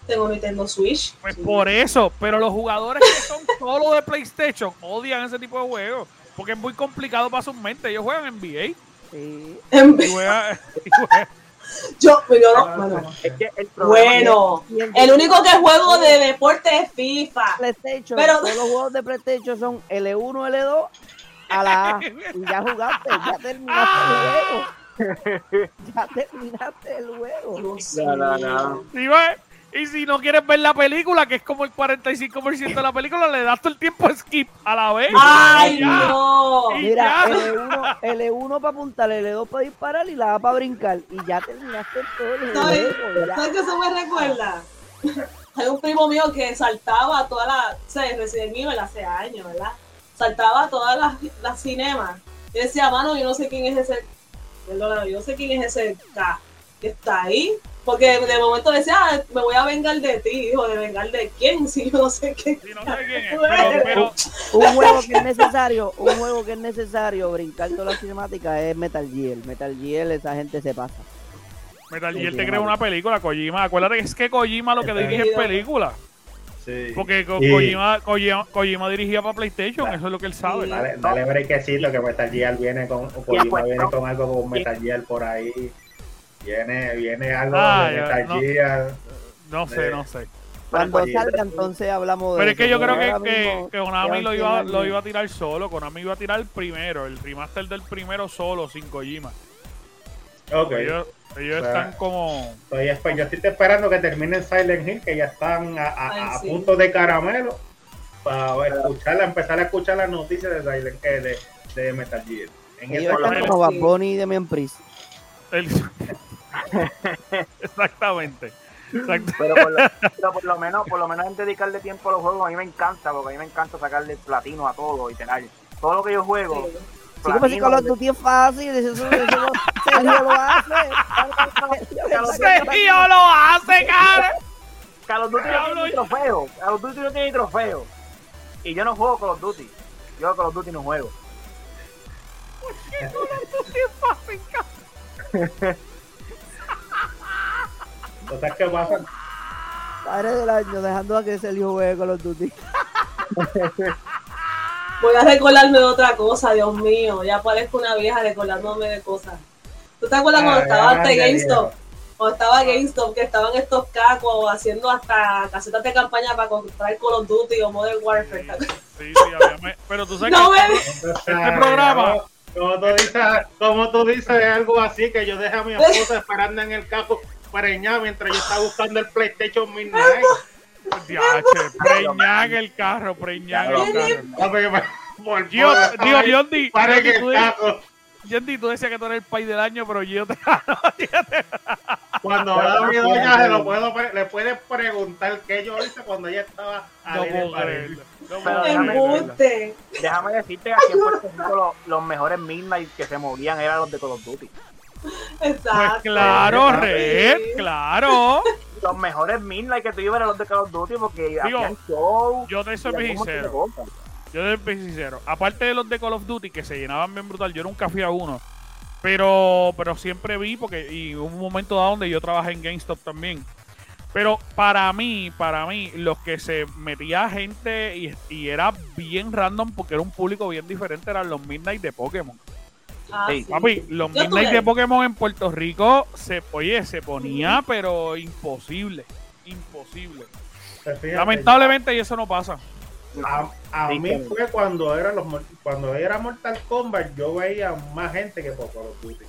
Tengo Nintendo Switch. Pues sí. por eso, pero los jugadores que son solo de PlayStation odian ese tipo de juegos. Porque es muy complicado para sus mentes. Ellos juegan NBA. Sí. Yo, yo no, bueno. Es que el Bueno, el- el único que juego de deporte es FIFA. PlayStation, Pero- todos los juegos de PlayStation son L1, L2 a la A. Y ya jugaste, ya terminaste el juego. Ya terminaste el juego. No, no, no. Y si no quieres ver la película, que es como el 45% de la película, le das todo el tiempo skip a la vez. ¡Ay, Y ya. no! Y Mira, ya. L1, L1 para apuntar, L2 para disparar y la A para brincar. Y ya terminaste todo el ¿Sabes? juego. ¿Sabes qué eso me recuerda? Hay un primo mío que saltaba toda la, o sea, Resident Evil hace años, ¿verdad? Saltaba todas las, las cinemas. Y decía, mano, yo no sé quién es ese, perdóname, yo no sé quién es ese K está ahí. Porque de momento decía, ah, me voy a vengar de ti, hijo, de vengar de quién, si yo no sé quién. Sí, no sé quién es, pero, pero Un juego que es necesario, un juego que es necesario brincar toda la cinemática es Metal Gear. Metal Gear, esa gente se pasa. Metal Gear te crea una película, Kojima. Acuérdate que es que Kojima lo que dirige es película. Sí. Porque Ko- Y- Kojima, Kojima, Kojima dirigía para PlayStation, eso es lo que él sabe. Sí. Dale, dale brequecito que Metal Gear viene con, Kojima viene con algo con Metal Gear por ahí. Viene, viene algo Ah, de Metal no. Gear. No sé, no sé. Cuando salga, entonces hablamos de Pero es que eso, yo creo que, que, que Konami lo 100 iba, lo iba a tirar solo. Konami iba a tirar primero, el remaster del primero solo, sin Kojima. Ok. Ellos, ellos O sea, están como... Estoy, esper- yo estoy esperando que terminen Silent Hill, que ya están a, a- Ay, a sí. punto de caramelo, para escucharla, empezar a escuchar las noticias de Silent eh, de, de Metal Gear. En Ellos están como Bad. Bunny y Demian Priest. el- Exactamente. Exacto. Pero por, lo, pero por lo menos, por lo menos en dedicarle tiempo a los juegos, a mí me encanta, porque a mí me encanta sacarle platino a todo y tener todo lo que yo juego. Sí. Sí, como si Call of Duty es fácil, eso, eso, eso lo- Sergio lo hace. Sergio lo hace, cara. Call of Duty no tiene trofeo. Call of Duty no tiene trofeo. Y yo no juego Call of Duty. Yo Call of Duty no juego. Entonces, ¿qué pasa? Padre del año, dejando a que Sergio juegue Call of Duty. Voy a recordarme de otra cosa, Dios mío. Ya parezco una vieja recordándome de cosas. ¿Tú te acuerdas cuando Ah, estaba este GameStop? Cuando estaba GameStop, que estaban estos cacos haciendo hasta casetas de campaña para comprar Call of Duty o Modern Warfare. Sí, sí, pero tú sabes No que... me- Entonces, Este programa. Como, tú dices, como tú dices algo así, que yo dejé a mi esposa esperando en el carro preñada mientras yo estaba buscando el PlayStation Midnight. Diache, preñan el carro, preñan el carro. Me- por digo, ay, Yondi, Para Yondi, que tú, decías que tú eres el país del año, pero yo te... cuando vea a mi doña, se lo puedo, le puedes preguntar qué yo hice cuando ella estaba No déjame. Déjame decirte que aquí en Puerto Rico los, los mejores Midnight que se movían eran los de Call of Duty. Exacto. Pues claro, Sí. Red, claro. Los mejores Midnight que eran los de Call of Duty porque Digo, hacían show. Yo te soy sincero. Yo te soy sincero. Aparte de los de Call of Duty que se llenaban bien brutal, yo nunca fui a uno. Pero, pero siempre vi, porque y hubo un momento dado donde yo trabajé en GameStop también. Pero para mí, para mí, los que se metía gente y, y era bien random porque era un público bien diferente eran los Midnight de Pokémon. Ah, sí. Papi, los Midnight de Pokémon en Puerto Rico se, oye, se ponía, pero imposible. Imposible. Fíjate, Lamentablemente, y eso no pasa. A, a Sí, mí fue cuando era los cuando era Mortal Kombat, yo veía más gente que por Call of Duty.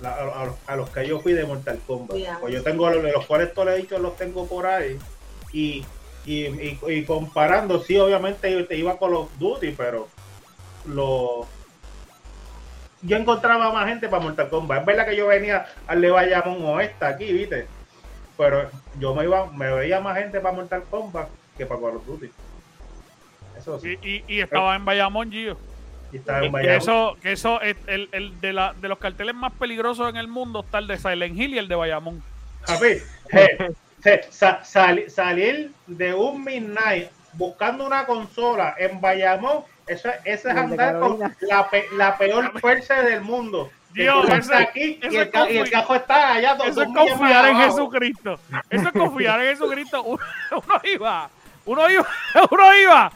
La- a, a los- a los que yo fui de Mortal Kombat. Pues yo tengo los, los cuales todos he dicho los tengo por ahí. Y, y, y- y comparando, sí, obviamente yo te iba a Call of Duty, pero lo yo encontraba más gente para Mortal Kombat. Es verdad que yo venía al de Bayamón Oeste aquí, ¿viste? Pero yo me iba, me veía más gente para Mortal Kombat que para Call of Duty. Eso sí. Y, y, y estaba en Bayamón, Gio. Y estaba en Que Bayamón. eso, que eso es el, el de, la, de los carteles más peligrosos en el mundo está el de Silent Hill y el de Bayamón. Sali- salir de un midnight buscando una consola en Bayamón, eso, eso es el andar con la, pe- la peor fuerza del mundo. Dios, eso- aquí y el, es y el cajo está allá dos, Eso es confiar en. Jesucristo. Eso es confiar en Jesucristo. Uno, uno iba, uno iba, uno iba.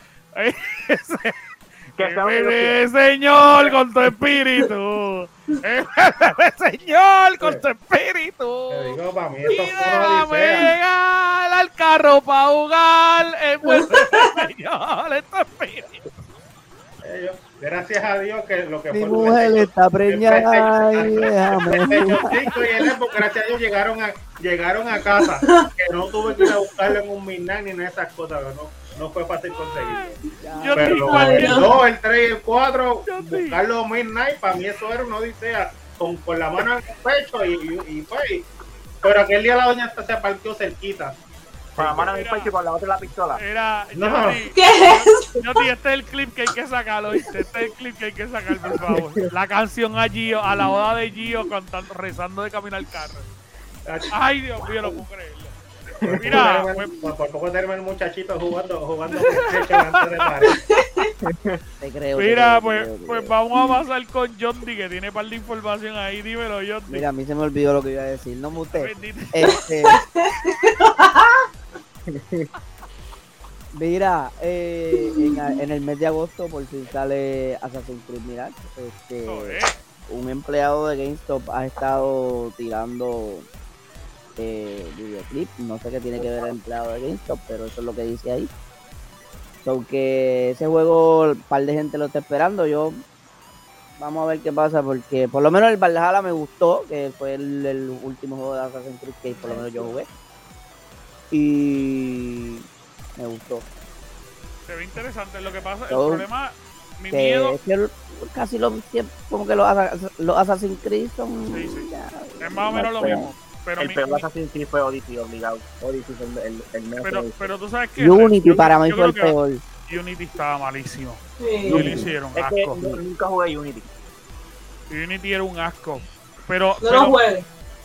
ese- Eh, Señor, con tu espíritu. Eh, Señor, con tu espíritu. Te digo, para mí Y déjame llegar al carro para jugar. Del Señor, en tu espíritu. Gracias a Dios que lo que Mi fue el mujer PlayStation- está el preñada y el PlayStation 5 y el Xbox, gracias a Dios llegaron a, llegaron a casa. Que no tuve que ir a buscarlo en un midnight ni nada de esas cosas. No, no fue fácil conseguirlo. Pero el igual. 2, el 3 y el 4, Yo sí. buscarlo midnight, para mí eso era una odisea. Con, con la mano en el pecho y, y, y pues. y- pero aquel día la doña hasta se parqueó cerquita. Con la mano en el Mira. pecho y con la otra la pistola. Era, No. Johnny, ¿Qué es? Johnny, este es el clip que hay que sacarlo, ¿viste? Este es el clip que hay que sacar, por favor. La canción a Gio, a la boda de Gio, cantando, rezando de caminar al carro. Ay, Dios mío, no puedo creerlo. Mira, pues, por, por poco tenerme el muchachito jugando, jugando antes de parar. Te creo. te mira, creo, pues, te creo, te pues vamos a pasar con Johnny, que tiene par de información ahí. Dímelo, Johnny. Mira, a mí se me olvidó lo que iba a decir. No me usted. Este. Mira, eh, en, en el mes de agosto por fin sale Assassin's Creed Mirage. Este, Joder. un empleado de GameStop ha estado tirando eh, videoclip. No sé qué tiene que ver el empleado de GameStop, pero eso es lo que dice ahí. So que ese juego, un par de gente lo está esperando. Yo vamos a ver qué pasa, porque por lo menos el Valhalla me gustó, que fue el, el último juego de Assassin's Creed que por lo menos yo jugué. Y me gustó. Se ve interesante. Lo que pasa, el Todo- problema, mi Que miedo. es que el- casi los, como que los, los Assassin's Creed son. Sí, sí. ya, Es más o menos lo no mismo. Pero, El mi- peor Assassin's Creed fue Odyssey, obligado. Odyssey fue el, el, el menos pero, que- pero tú sabes que. Unity para mí fue el que peor. Unity estaba malísimo. Sí. Y lo hicieron Es que asco. no- nunca jugué Unity. Unity era un asco. Pero, No pero, lo juegues.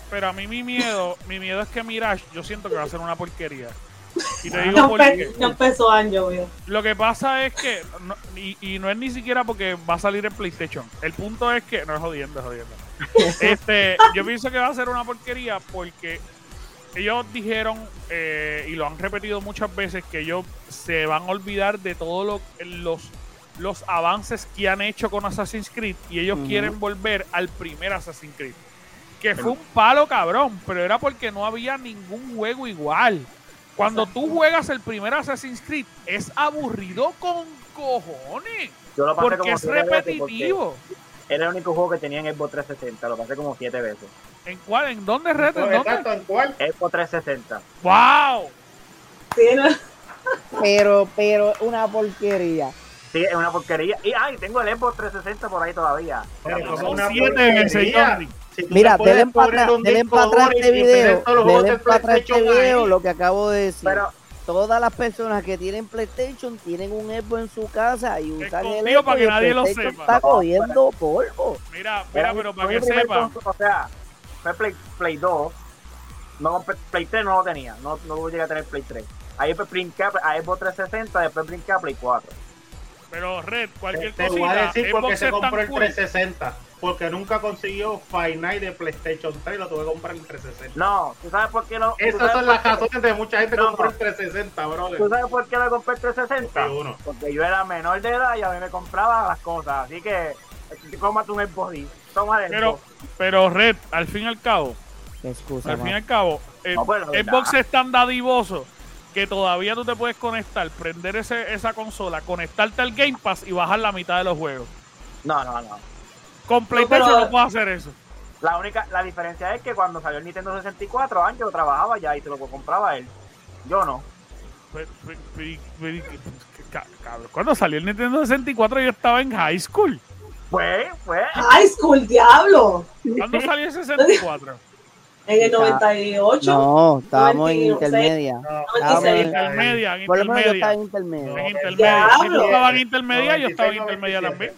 Pero a mí mi miedo, mi miedo es que Mirage, yo siento que va a ser una porquería. Y te digo Ya, por qué. empezó año, güey. Lo que pasa es que, no- y, y no es ni siquiera porque va a salir en PlayStation. El punto es que, no es jodiendo, es jodiendo. Este, yo pienso que va a ser una porquería porque ellos dijeron, eh, y lo han repetido muchas veces, que ellos se van a olvidar de todos lo, los, los avances que han hecho con Assassin's Creed y ellos quieren volver al primer Assassin's Creed. Que fue un palo cabrón, pero era porque no había ningún juego igual. Cuando tú juegas el primer Assassin's Creed, es aburrido con cojones. Yo lo pasé Porque como es repetitivo. Era el único juego que tenía en Xbox 360. Lo pasé como siete veces. ¿En cuál? ¿En dónde, Reto? ¿En dónde? Exacto, ¿en cuál? Xbox 360. ¡Wow! Pero, pero, una porquería. Sí, es una porquería. Y ay, tengo el Xbox 360 por ahí todavía. Pero Son una siete porquería. veces. Si Mira, te denle para poner atrás, este video, denle de para atrás este video, lo que acabo de decir. Pero Todas las personas que tienen PlayStation tienen un Xbox en su casa y usan el Xbox para que nadie lo sepa. está cogiendo polvo. Mira, mira, pero para que consola, O sea, fue Play, Play 2. No, compré- Play 3 no lo tenía. No, no llegué a tener Play 3. Ahí brinqué a Xbox 360, después brinqué a Play 4. Pero Red, cualquier Te voy a cosita, decir por qué Xbox se compró el cool. 360. Porque nunca consiguió Night de PlayStation 3 y lo tuve que comprar en 360. No, ¿tú sabes por qué no? tú Esas son las razones de mucha gente que No, compró el 360, brother. ¿Tú sabes por qué le compré el 360? Sí, uno. Porque yo era menor de edad y a mí me compraba las cosas. Así que, cómate un Xbox. Toma el Pero, pero Red, al fin y al cabo, excusa, al fin y al cabo, eh, No, pues, la verdad. Xbox es tan dadivoso que todavía tú te puedes conectar, prender ese, esa consola, conectarte al Game Pass y bajar la mitad de los juegos. No, no, no. Con No, PlayStation pero- no puedo hacer eso. La única, la diferencia es que cuando salió el Nintendo 64, Ancho trabajaba ya y se lo compraba él. Yo no. Pero- pero- pero- pero- ca- cabrón, Cuando salió el Nintendo 64 yo estaba en high school. Fue, fue. High School, diablo. ¿Cuándo salió el 64? En el 98. No, estábamos en 96. intermedia. No, Estábamos En en- intermedia, en Por lo menos yo estaba intermedia. en intermedia. En intermedia. Si tú estabas en intermedia, yo estaba en 96, intermedia también.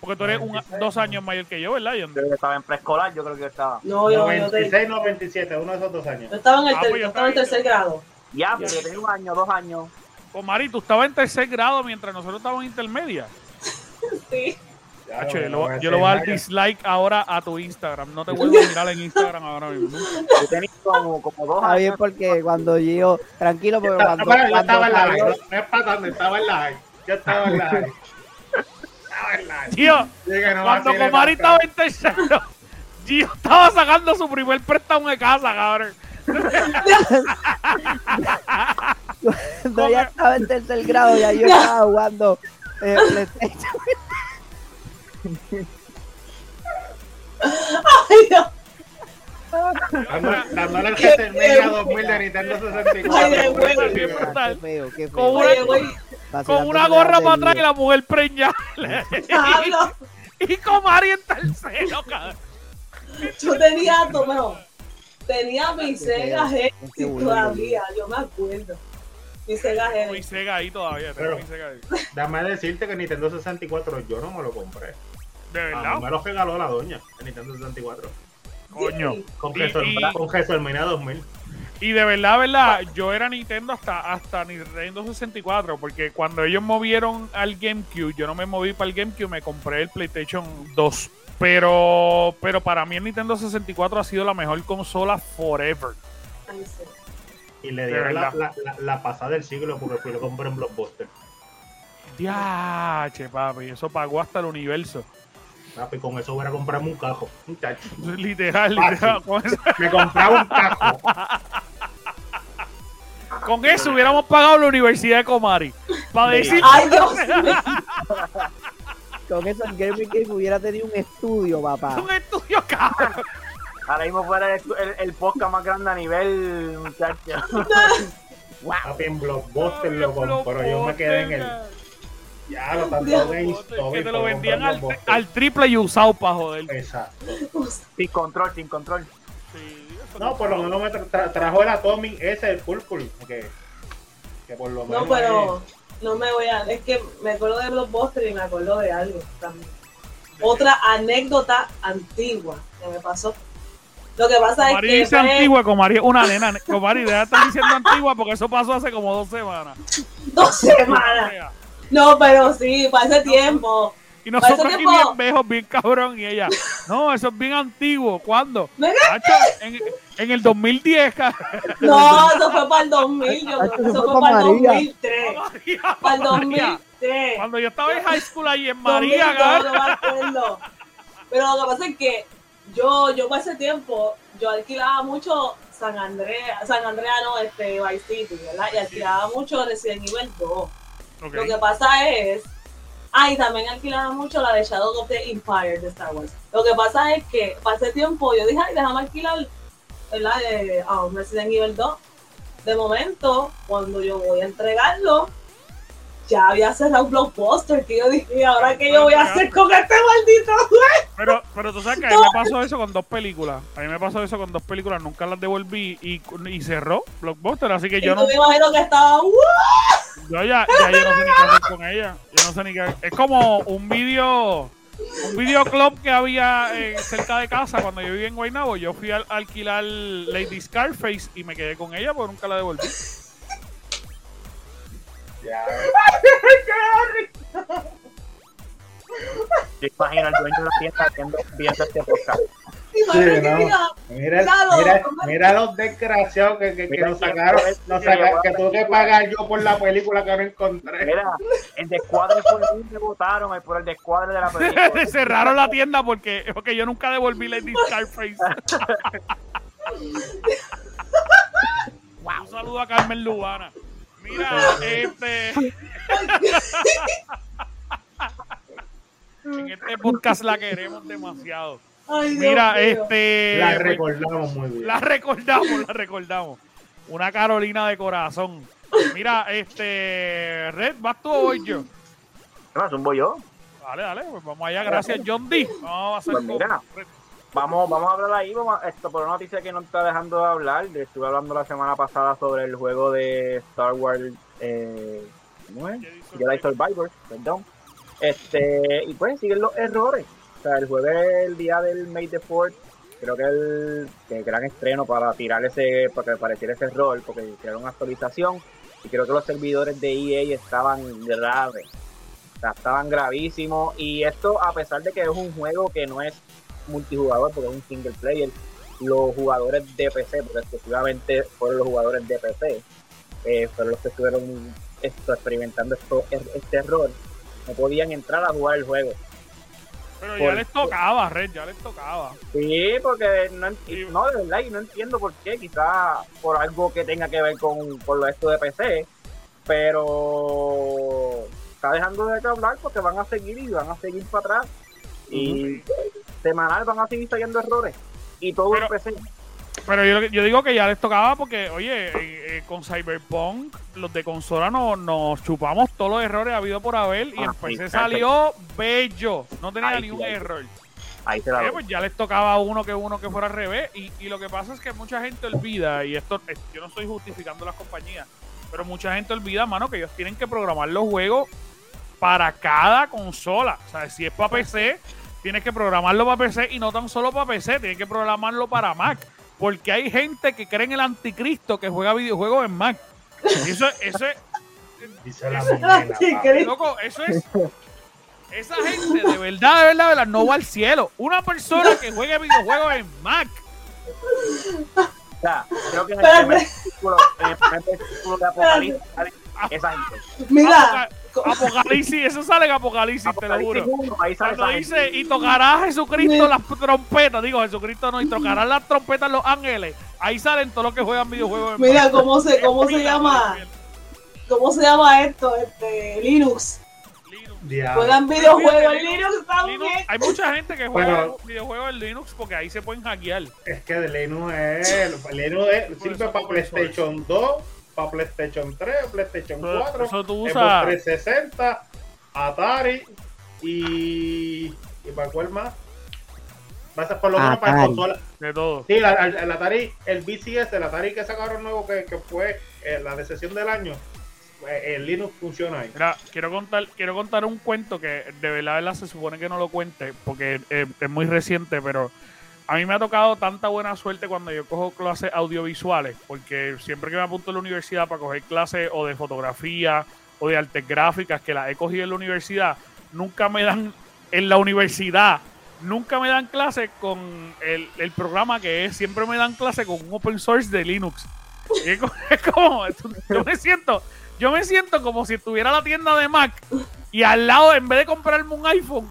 Porque tú eres un- 96, dos años mayor que yo, ¿verdad? Yo- Yo estaba en preescolar, yo creo que yo estaba. No, yo, yo, te- 96, 97, uno de esos dos años. yo estaba en el, Ah, ter- pues yo estaba en tercer grado. Ya, pero yo tenía un año, dos años. Con Mari, tú estabas en tercer grado mientras nosotros estábamos en intermedia. Sí. Ya, Hacho, yo, no, no, le voy a dar dislike ahora a tu Instagram. No te vuelvo a mirar en Instagram ahora mismo. Yo tenía como, como dos Está bien porque cuando yo, tranquilo, porque No, cuando, pero yo cuando estaba en la no, no es pasando, estaba en la high. Yo estaba en la high. Estaba en la high. Tío, cuando Comari estaba en tercero, Gio estaba sacando su primer préstamo de casa, cabrón. cuando ya estaba en tercer grado, ya yo estaba jugando eh, PlayStation. Ay, Dios. Dándole- Dándole el WrestleMania 2000 de Nintendo Ay, de 64. huevo. Bien brutal. Qué feo, qué Con feo. una- Oye, güey, Con Vacilando una con gorra la para atrás y la mujer preñada. Y Comari en tercero, cabrón. yo tenía, bueno, tenía mi Sega Genesis todavía, yo me acuerdo. Mi Sega Genesis. Sega ahí todavía. tengo Pero- mi Sega ahí. Dame decirte que Nintendo 64 yo no me lo compré. De A mí verdad, me lo regaló la doña de Nintendo 64. Coño. Con Y- WrestleMania y- con WrestleMania 2000. Y de verdad, verdad, yo era Nintendo hasta, hasta Nintendo 64, porque cuando ellos movieron al GameCube, yo no me moví para el GameCube, me compré el PlayStation 2. Pero, pero para mí el Nintendo 64 ha sido la mejor consola forever. Y le dieron la, la, la, la pasada del siglo porque fui y lo compré en Blockbuster. Diache, papi, eso pagó hasta el universo. Papi, con eso hubiera comprado un cajo. Muchacho. Literal, literal. Con eso, Me compraba un cajo. con eso hubiéramos pagado la Universidad de Comari. Para decir. Ay, Dios mío. Con eso el Gaming Game hubiera tenido un estudio, papá. un estudio, cabrón. Ahora mismo fuera el, el, el podcast más grande a nivel, muchacho. Papi, en Blockbuster lo compró. Yo me quedé en el. Ya, lo tanto GameStop. Que y te lo vendían al, triple y usado para joder. Exacto. sin control, sin control. Sí, No, por lo menos me tra- tra- trajo el Atomic ese, el Purple. Que, que por lo menos. No, pero no me voy a. Es que me acuerdo de Blockbuster y me acuerdo de algo también. Otra anécdota antigua que me pasó. Lo que pasa es que. dice fue antigua, Comari es una nena. Comari, deja de estar diciendo antigua porque eso pasó hace como dos semanas. Dos semanas. No, pero sí, para ese tiempo. Y nosotros aquí tiempo- bien viejos, bien cabrón. Y ella, no, eso es bien antiguo. ¿Cuándo? En, en el 2010, cabrón. No, eso fue para el 2000. Yo creo que Eso fue fue para el María. 2003. María, Para el María. 2003. Cuando yo estaba en high school ahí en María, 2002, cabrón. no me acuerdo. Pero lo que pasa es que yo, yo para ese tiempo, yo alquilaba mucho San Andrea, San Andrea no, este, Vice City, ¿verdad? Y alquilaba mucho Resident Evil 2. Lo que pasa es, ah, también alquilaba mucho la de Shadow of the Empire de Star Wars. Lo que pasa es que ese tiempo yo dije, ay, déjame alquilar ¿verdad? de um, Resident Evil 2. De momento, cuando yo voy a entregarlo, ya había cerrado Blockbuster, que yo dije, "¿Y ahora qué yo voy a hacer con este maldito juego? Pero, pero tú sabes que a mí me pasó eso con dos películas. A mí me pasó eso con dos películas. Nunca las devolví y, y cerró Blockbuster. Así que yo no. me imagino que estaba. Yo ya, ya yo no sé ni qué hacer con ella. Yo no sé ni qué. Es como un video. Un videoclub que había eh, cerca de casa cuando yo vivía en Guaynabo. Yo fui a alquilar Lady Scarface y me quedé con ella porque nunca la devolví. Yo imagino al dueño de la tienda viendo, viendo este podcast. Sí, no. Mira, Claro. mira, mira los desgraciados que, que, que nos sacaron, nos sacaron, que tuve que pagar yo por la película que no encontré. Mira, el descuadre fue el que votaron por el descuadre de la película. Cerraron la tienda porque, porque yo nunca devolví Lady Scarface. Un saludo a Carmen Lubana. Mira, este. en este podcast la queremos demasiado. Ay, Dios Mira, este. La recordamos muy bien. La recordamos, la recordamos. Una Carolina de corazón. Mira, este. Red, ¿vas tú o voy yo? ¿Qué más? ¿Zumbo yo? Dale, dale, pues vamos allá. Gracias, John D. Vamos a hacer Pues mira. Vamos, vamos a hablar ahí, vamos a- esto por una noticia que no está dejando de hablar. Estuve hablando la semana pasada sobre el juego de Star Wars, eh, ¿cómo es? Jedi Survivor, perdón. Este, y pues siguen los errores. O sea, el jueves, el día del May the 4th, creo que el, el gran estreno para tirar ese, para que apareciera ese error, porque hicieron una actualización. Y creo que los servidores de EA estaban graves. O sea, estaban gravísimos. Y esto, a pesar de que es un juego que no es multijugador, porque es un single player, los jugadores de PC, porque exclusivamente fueron los jugadores de PC, eh, fueron los que estuvieron esto, experimentando esto, este error, no podían entrar a jugar el juego. Pero ya Por- les tocaba, Red, ya les tocaba. Sí, porque no, no, de verdad, y no entiendo por qué, quizás por algo que tenga que ver con, con lo esto de PC, pero está dejando de que hablar porque van a seguir y van a seguir para atrás. Y semanal van a seguir saliendo errores. Y todo Pero- en PC. Pero yo, yo digo que ya les tocaba porque, oye, eh, eh, con Cyberpunk, los de consola no- nos chupamos todos los errores habido por haber y Ah, sí, PC perfecto. salió bello. No tenía Ahí ni un sí. error. Ahí se la Eh, pues ya les tocaba a uno que uno que fuera al revés. Y, y lo que pasa es que mucha gente olvida, y esto yo no estoy justificando las compañías, pero mucha gente olvida, mano, que ellos tienen que programar los juegos para cada consola. O sea, si es para PC, tienes que programarlo para PC y no tan solo para PC, tienes que programarlo para Mac. Porque hay gente que cree en el anticristo que juega videojuegos en Mac. Y eso, eso es, Dice la. Loco, eso es. Esa gente de verdad, de verdad, de verdad, no va al cielo. Una persona que juegue videojuegos en Mac. O sea, creo que en el primer versículo, de Apocalipsis sale esa gente. Mira, Apocalipsis, eso sale en Apocalipsis, te lo juro. 1, ahí sale Cuando esa gente. dice, y tocará Jesucristo las trompetas, digo Jesucristo no, y tocarán las trompetas los ángeles. Ahí salen todos los que juegan videojuegos en mira cómo se, cómo se llama, cómo se llama esto, este, Linux. Juegan videojuegos en Linux, también. Hay mucha gente que juega Bueno. videojuegos en Linux porque ahí se pueden hackear. Es que de Linux es. Linux es- sirve para PlayStation 2, para PlayStation 3, PlayStation Eso- 4, eso tú Xbox usas- 360, Atari y. ¿Y para cuál más? Va a ser por lo menos para Atari. consola. De todo. Sí, la- el, el Atari, el BCS, el Atari que sacaron nuevo que, que fue eh, la decepción del año, eh, el Linux funciona ahí. Mira, quiero contar, quiero contar un cuento que de verdad, verdad se supone que no lo cuente porque eh, es muy reciente, pero a mí me ha tocado tanta buena suerte cuando yo cojo clases audiovisuales, porque siempre que me apunto a la universidad para coger clases o de fotografía o de artes gráficas que las he cogido en la universidad, nunca me dan en la universidad, nunca me dan clases con el, el programa que es, siempre me dan clases con un open source de Linux. Y es como, yo me siento, yo me siento como si estuviera la tienda de Mac y al lado, en vez de comprarme un iPhone,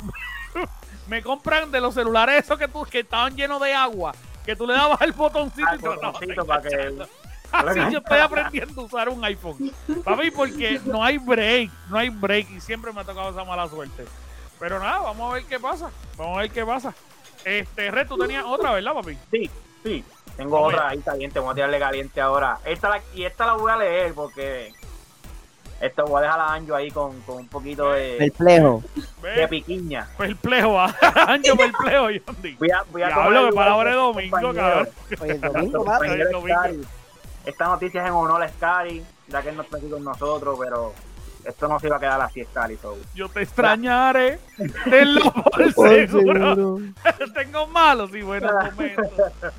me compran de los celulares esos que, tú, que estaban llenos de agua, que tú le dabas el botoncito Ah, y botoncito para que-. Así yo estoy aprendiendo a usar un iPhone. Papi, porque no hay break, no hay break y siempre me ha tocado esa mala suerte. Pero nada, vamos a ver qué pasa. Vamos a ver qué pasa. Este, Red, tú tenías otra, ¿verdad, papi? Sí, sí. Tengo Vamos otra ahí caliente, voy a tirarle caliente ahora. Esta la, y esta la voy a leer porque esto voy a dejar a Anjo ahí con, con un poquito de, Perplejo. de piquiña. perplejo, año perplejo, Yondi. Voy a, voy a que lugar palabra de mi domingo, cabrón. Oye, el domingo, El domingo. Esta noticia es en honor a Scary, ya que él no está aquí con nosotros, pero esto no se iba a quedar así, Scary. So. Yo te extrañaré, tenlo por Por seguro. seguro. Tengo malos y buenos momentos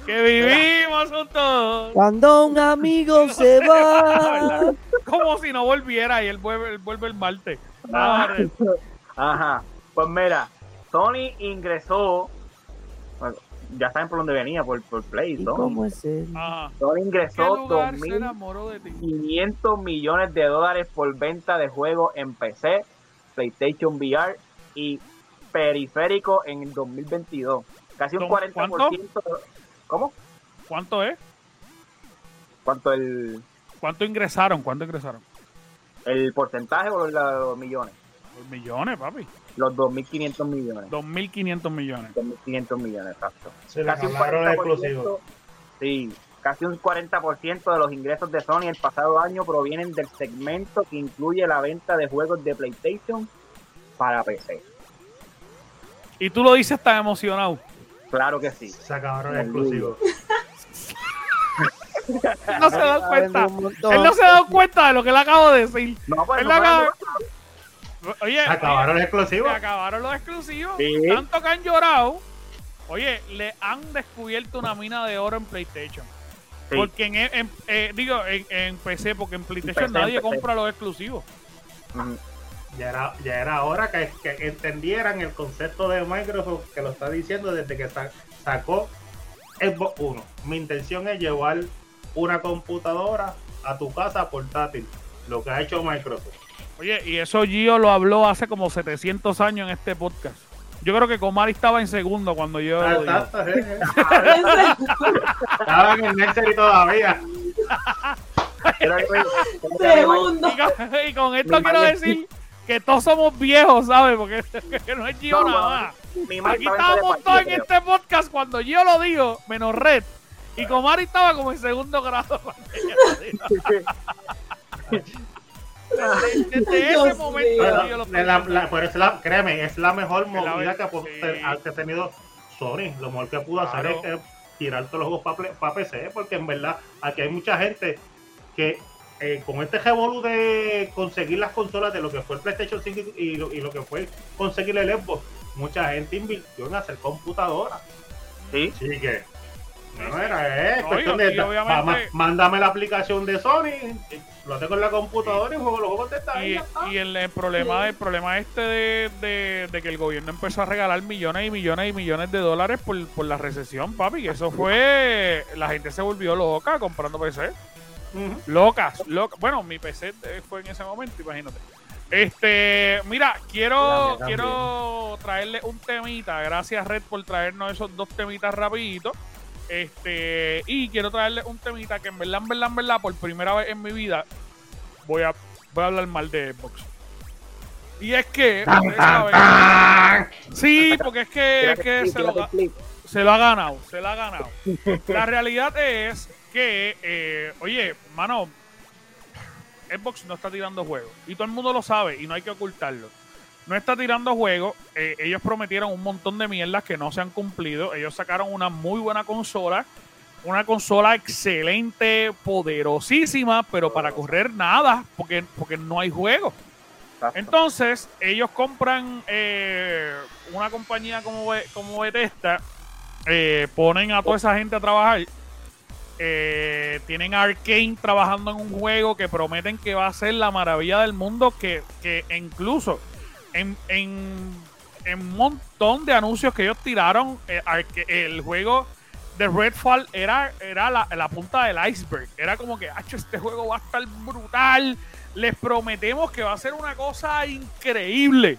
que vivimos juntos. Cuando un amigo se va. Como si no volviera y él vuelve, él vuelve el martes. Ah. Ajá. Pues mira, Sony ingresó. Ya saben por dónde venía, por, por Play. ¿Y Sony. cómo es él? Sony ¿Qué ingresó lugar se 2.500 enamoró de ti? millones de dólares por venta de juegos en PC, PlayStation VR y periférico en el 2022. Casi un ¿Cómo? 40%. ¿Cómo? ¿Cuánto es? ¿Cuánto el...? ¿Cuánto ingresaron? ¿Cuánto ingresaron? ¿El porcentaje o los millones? Por millones, papi. Los 2.500 millones. 2.500 millones. 2.500 millones, exacto. Se Casi un acabaron los 40%, exclusivos. Sí, casi un 40% de los ingresos de Sony el pasado año provienen del segmento que incluye la venta de juegos de PlayStation para PC. Y tú lo dices tan emocionado. Claro que sí. Se acabaron los exclusivos. Él no se da cuenta. Él no se da cuenta de lo que le acabo de decir. No, pues, Él no fue acaba- Oye, acabaron los exclusivos. se acabaron los exclusivos. Sí. Tanto que han llorado. Oye, le han descubierto una mina de oro en PlayStation. Sí. Porque en, en- eh, digo, en, en PC, porque en PlayStation PC, en nadie PC. compra los exclusivos. Ya era, ya era hora que, que entendieran el concepto de Microsoft que lo está diciendo desde que sa- sacó Xbox One. Mi intención es llevar una computadora a tu casa portátil. Lo que ha hecho Microsoft. Oye, y eso Gio lo habló hace como 700 años en este podcast. Yo creo que Comari estaba en segundo cuando yo Ah, lo sí, sí. Estaba en el nursery todavía. Segundo. Y con, esto Mi quiero decir que todos somos viejos, ¿sabes? Porque que no es Gio No, nada más. Aquí estábamos en todos en este podcast cuando Gio lo dijo, menos Red. Y Comari estaba como en segundo grado. Desde, desde ese momento lo la- la- pero es la, créeme, es la mejor movida que ha, po- sí. que ha tenido Sony. Lo mejor que pudo hacer es tirar todos los juegos para PC, porque en verdad aquí hay mucha gente que eh, con este revolú de conseguir las consolas de lo que fue el PlayStation 5 y lo, y lo que fue conseguir el Xbox, mucha gente invirtió en hacer computadoras. Sí, Así que, no era, es No, cuestión y- de, ma- mándame la aplicación de Sony, lo tengo en la computadora y juego los juegos de esta Y, y el, el problema el problema este de, de- de que el gobierno empezó a regalar millones y millones y millones de dólares por, por la recesión, papi. Que eso fue. La gente se volvió loca comprando PC. Ujú. Locas, locas. Bueno, mi PC fue en ese momento, imagínate. Este, mira, quiero, quiero traerle un temita. Gracias, Red, por traernos esos dos temitas rapiditos. Este, y quiero traerle un temita que en verdad, en verdad, en verdad, por primera vez en mi vida, voy a, voy a hablar mal de Xbox. Y es que, sí, porque es que, es que se lo, se lo ha ganado, se lo ha ganado. La realidad es que, eh, oye, mano, Xbox no está tirando juegos. Y todo el mundo lo sabe y no hay que ocultarlo. No está tirando juegos. eh, ellos prometieron un montón de mierdas que no se han cumplido. Ellos sacaron una muy buena consola. Una consola excelente, poderosísima, pero para correr nada, porque, porque no hay juegos. Entonces, ellos compran eh, una compañía como, como Bethesda, eh, ponen a toda esa gente a trabajar. eh, tienen a Arkane trabajando en un juego que prometen que va a ser la maravilla del mundo, que, que incluso en, en, en un montón de anuncios que ellos tiraron, eh, Arca- el juego de Redfall era, era la, la punta del iceberg. Era como que, "Acho, este juego va a estar brutal. Les prometemos que va a ser una cosa increíble.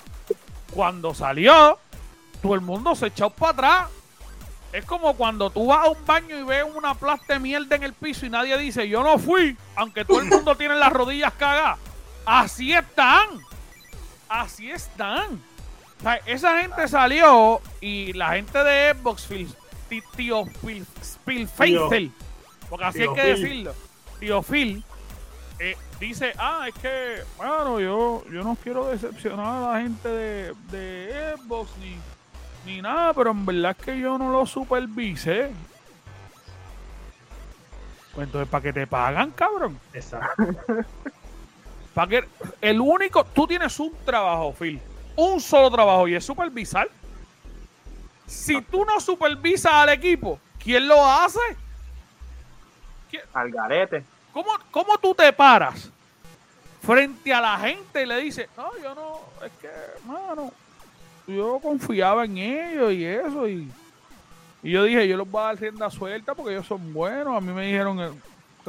Cuando salió, todo el mundo se echó para atrás. Es como cuando tú vas a un baño y ves una plasta de mierda en el piso y nadie dice, yo no fui, aunque todo el mundo tiene las rodillas cagadas. Así están. Así están. O sea, esa gente salió y la gente de Xbox, Phil- tío Phil, Phil porque así hay que decirlo, tío Phil, eh, dice, ah, es que, bueno, yo, yo no quiero decepcionar a la gente de, de Xbox ni, ni nada, pero en verdad es que yo no lo supervisé. Pues entonces, ¿para qué te pagan, cabrón? Exacto. ¿Para qué? El único, tú tienes un trabajo, Phil, un solo trabajo y es supervisar. Si tú no supervisas al equipo, ¿quién lo hace? Al garete. ¿Cómo, ¿Cómo tú te paras frente a la gente y le dices, no, yo no, es que, mano, yo confiaba en ellos y eso, y, y yo dije, yo los voy a dar rienda suelta porque ellos son buenos, a mí me dijeron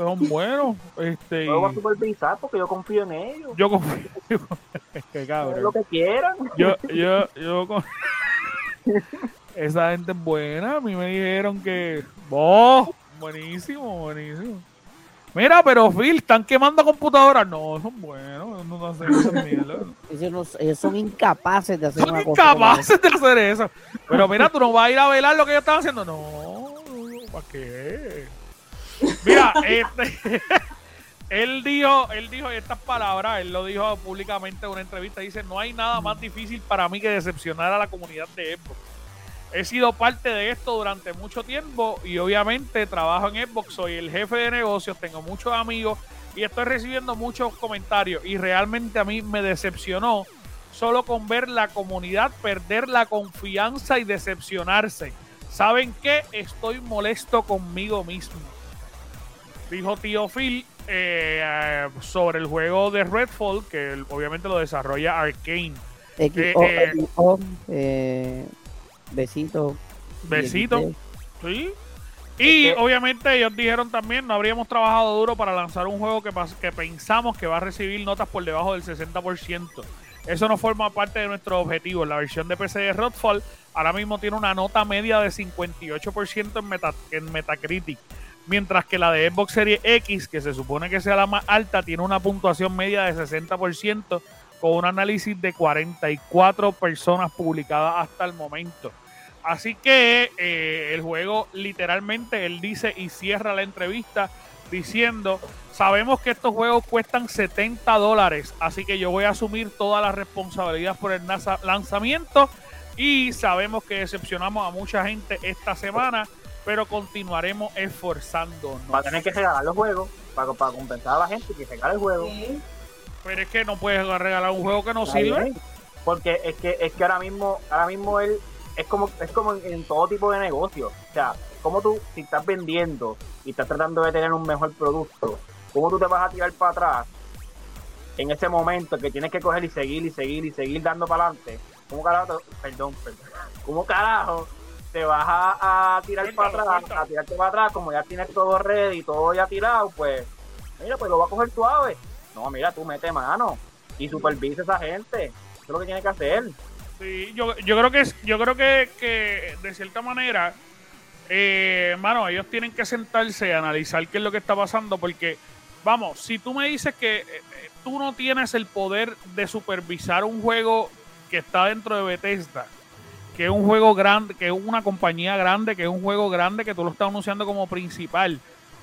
son buenos, este, Yo voy a supervisar porque yo confío en ellos. yo confío, que Hagan cabrón. lo que quieran. Yo, yo, yo con... Esa gente es buena. A mí me dijeron que. ¡Oh! Buenísimo, buenísimo. Mira, pero Phil, están quemando computadoras. No, son buenos, no hacen esa mierda. Ellos, no- ellos son incapaces de hacer Son una cosa como esa. incapaces de hacer eso. Pero mira, tú no vas a ir a velar lo que ellos están haciendo. No, ¿para qué? Mira, este, él dijo, él dijo estas palabras, él lo dijo públicamente en una entrevista, dice, no hay nada más difícil para mí que decepcionar a la comunidad de Xbox. He sido parte de esto durante mucho tiempo y obviamente trabajo en Xbox, soy el jefe de negocios, tengo muchos amigos y estoy recibiendo muchos comentarios y realmente a mí me decepcionó solo con ver la comunidad perder la confianza y decepcionarse. ¿Saben qué? Estoy molesto conmigo mismo. Dijo Tío Phil eh, sobre el juego de Redfall, que obviamente lo desarrolla Arkane. X, Eh, O, eh, X, O, eh, besito. Besito. 16. ¿Sí? Y Es que- obviamente ellos dijeron también, no habríamos trabajado duro para lanzar un juego que, que pensamos que va a recibir notas por debajo del 60%. Eso no forma parte de nuestro objetivo. La versión de PC de Redfall ahora mismo tiene una nota media de 58% en, Meta- en Metacritic. Mientras que la de Xbox Series X, que se supone que sea la más alta, tiene una puntuación media de 60% con un análisis de 44 personas publicadas hasta el momento. Así que eh, el juego literalmente, él dice y cierra la entrevista diciendo, sabemos que estos juegos cuestan 70 dólares, así que yo voy a asumir toda la responsabilidad por el lanzamiento y sabemos que decepcionamos a mucha gente esta semana, pero continuaremos esforzándonos. Va a tener que regalar los juegos para, para compensar a la gente que regale el juego. Sí. Pero es que no puedes regalar un juego que no sirve. bien, Porque es que es que ahora mismo, ahora mismo él es como es como en, en todo tipo de negocio. O sea, como tú si estás vendiendo y estás tratando de tener un mejor producto, ¿cómo tú te vas a tirar para atrás en ese momento que tienes que coger y seguir y seguir y seguir dando para adelante? ¿Cómo carajo? te- perdón, perdón. ¿Cómo carajo te vas a, a tirar Cuéntalo, para atrás, cuéntalo. a tirarte para atrás como ya tienes todo ready, todo ya tirado, pues mira, pues lo va a coger suave. No, mira, tú mete mano y supervisa a esa gente. Eso es lo que tiene que hacer. Sí, yo, yo creo que yo creo que, que de cierta manera, eh, mano, ellos tienen que sentarse y analizar qué es lo que está pasando, porque, vamos, si tú me dices que eh, eh, tú no tienes el poder de supervisar un juego que está dentro de Bethesda, que es un juego grande, que es una compañía grande, que es un juego grande que tú lo estás anunciando como principal.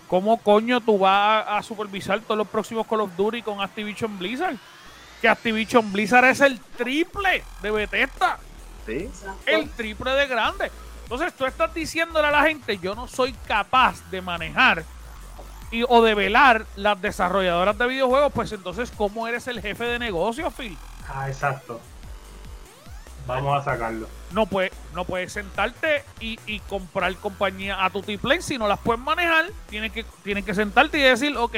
¿Cómo coño tú vas a, a supervisar todos los próximos Call of Duty con Activision Blizzard? Que Activision Blizzard es el triple de Bethesda Sí. El triple de grande. Entonces tú estás diciéndole a la gente, yo no soy capaz de manejar y, o de velar las desarrolladoras de videojuegos, pues entonces, ¿cómo eres el jefe de negocio, Phil? Ah, exacto. Vamos a sacarlo. No puedes no puedes sentarte y, y comprar compañía a tu play si no las puedes manejar. Tienes que, tienes que sentarte y decir, ok,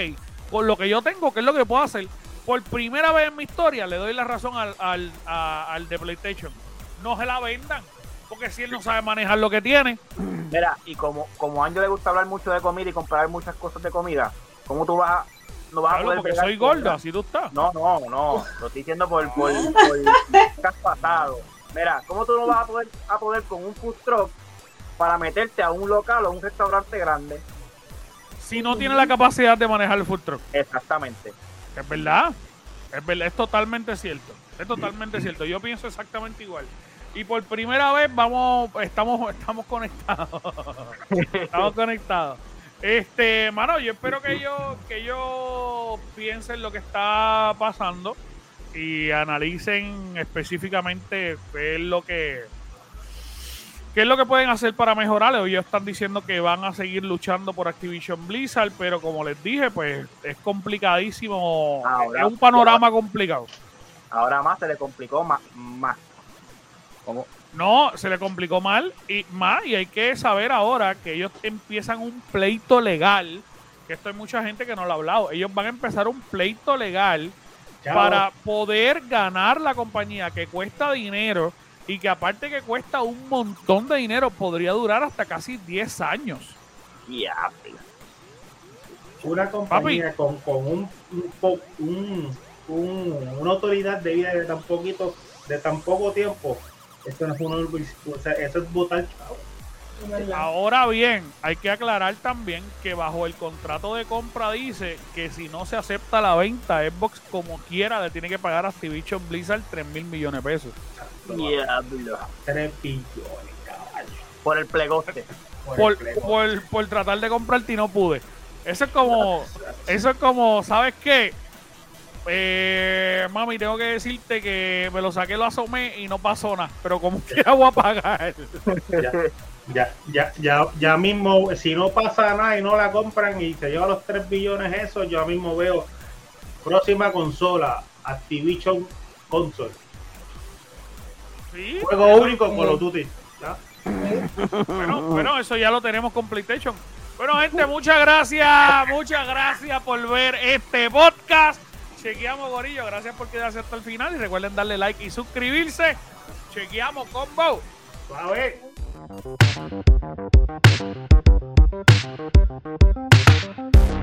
con lo que yo tengo, ¿qué es lo que puedo hacer? Por primera vez en mi historia le doy la razón al, al, a- al de PlayStation. No se la vendan, porque si él no sabe manejar lo que tiene, Mira, y como, como a Anjo le gusta hablar mucho de comida y comprar muchas cosas de comida, ¿cómo tú vas a, no vas a poder porque soy gordo, así tú estás. No, no, no. Lo estoy diciendo por, por, por podcast pasado. Mira, ¿cómo tú no vas a poder, a poder con un food truck para meterte a un local o un restaurante grande? Si no tiene la capacidad de manejar el food truck. Exactamente. Es verdad. Es verdad, es totalmente cierto. Es totalmente cierto. Yo pienso exactamente igual. Y por primera vez vamos, estamos, estamos conectados. estamos conectados. Este, mano, yo espero que ellos, que ellos piensen lo que está pasando y analicen específicamente qué es lo que qué es lo que pueden hacer para mejorar. Ellos están diciendo que van a seguir luchando por Activision Blizzard, pero como les dije, pues es complicadísimo. Ahora- es un panorama complicado. Ahora más se le complicó más. más. ¿Cómo? No, se le complicó mal y más, y hay que saber ahora que ellos empiezan un pleito legal, que esto hay mucha gente que no lo ha hablado, ellos van a empezar un pleito legal Chao. para poder ganar la compañía que cuesta dinero y que aparte que cuesta un montón de dinero, podría durar hasta casi 10 años. Ya, Una compañía con, con un, un un- un- una autoridad de vida de tan poquito, de tan poco tiempo, eso no es una, o sea, eso es chavo. Ahora bien, hay que aclarar también que bajo el contrato de compra dice que si no se acepta la venta, Xbox como quiera le tiene que pagar a Activision Blizzard 3 mil millones de pesos. Diablo. 3 billones, caballo. Por el plegoste. Por, el plego. por, por tratar de comprarte y no pude. Eso es como, eso es como, ¿sabes qué? Eh, mami, tengo que decirte que me lo saqué, lo asomé y no pasó nada. Pero como quiera voy a pagar. Ya, ya, ya, ya mismo, si no pasa nada y no la compran y se lleva los 3 billones eso, yo mismo veo próxima consola, Activision Console. Sí, Juego único con los Duty. Bueno, bueno, eso ya lo tenemos con PlayStation. Bueno, gente, muchas gracias, muchas gracias por ver este podcast. Chequeamos, Gorillo. Gracias por quedarse hasta el final. Y recuerden darle like y suscribirse. Chequeamos, combo. Suave. Thank you.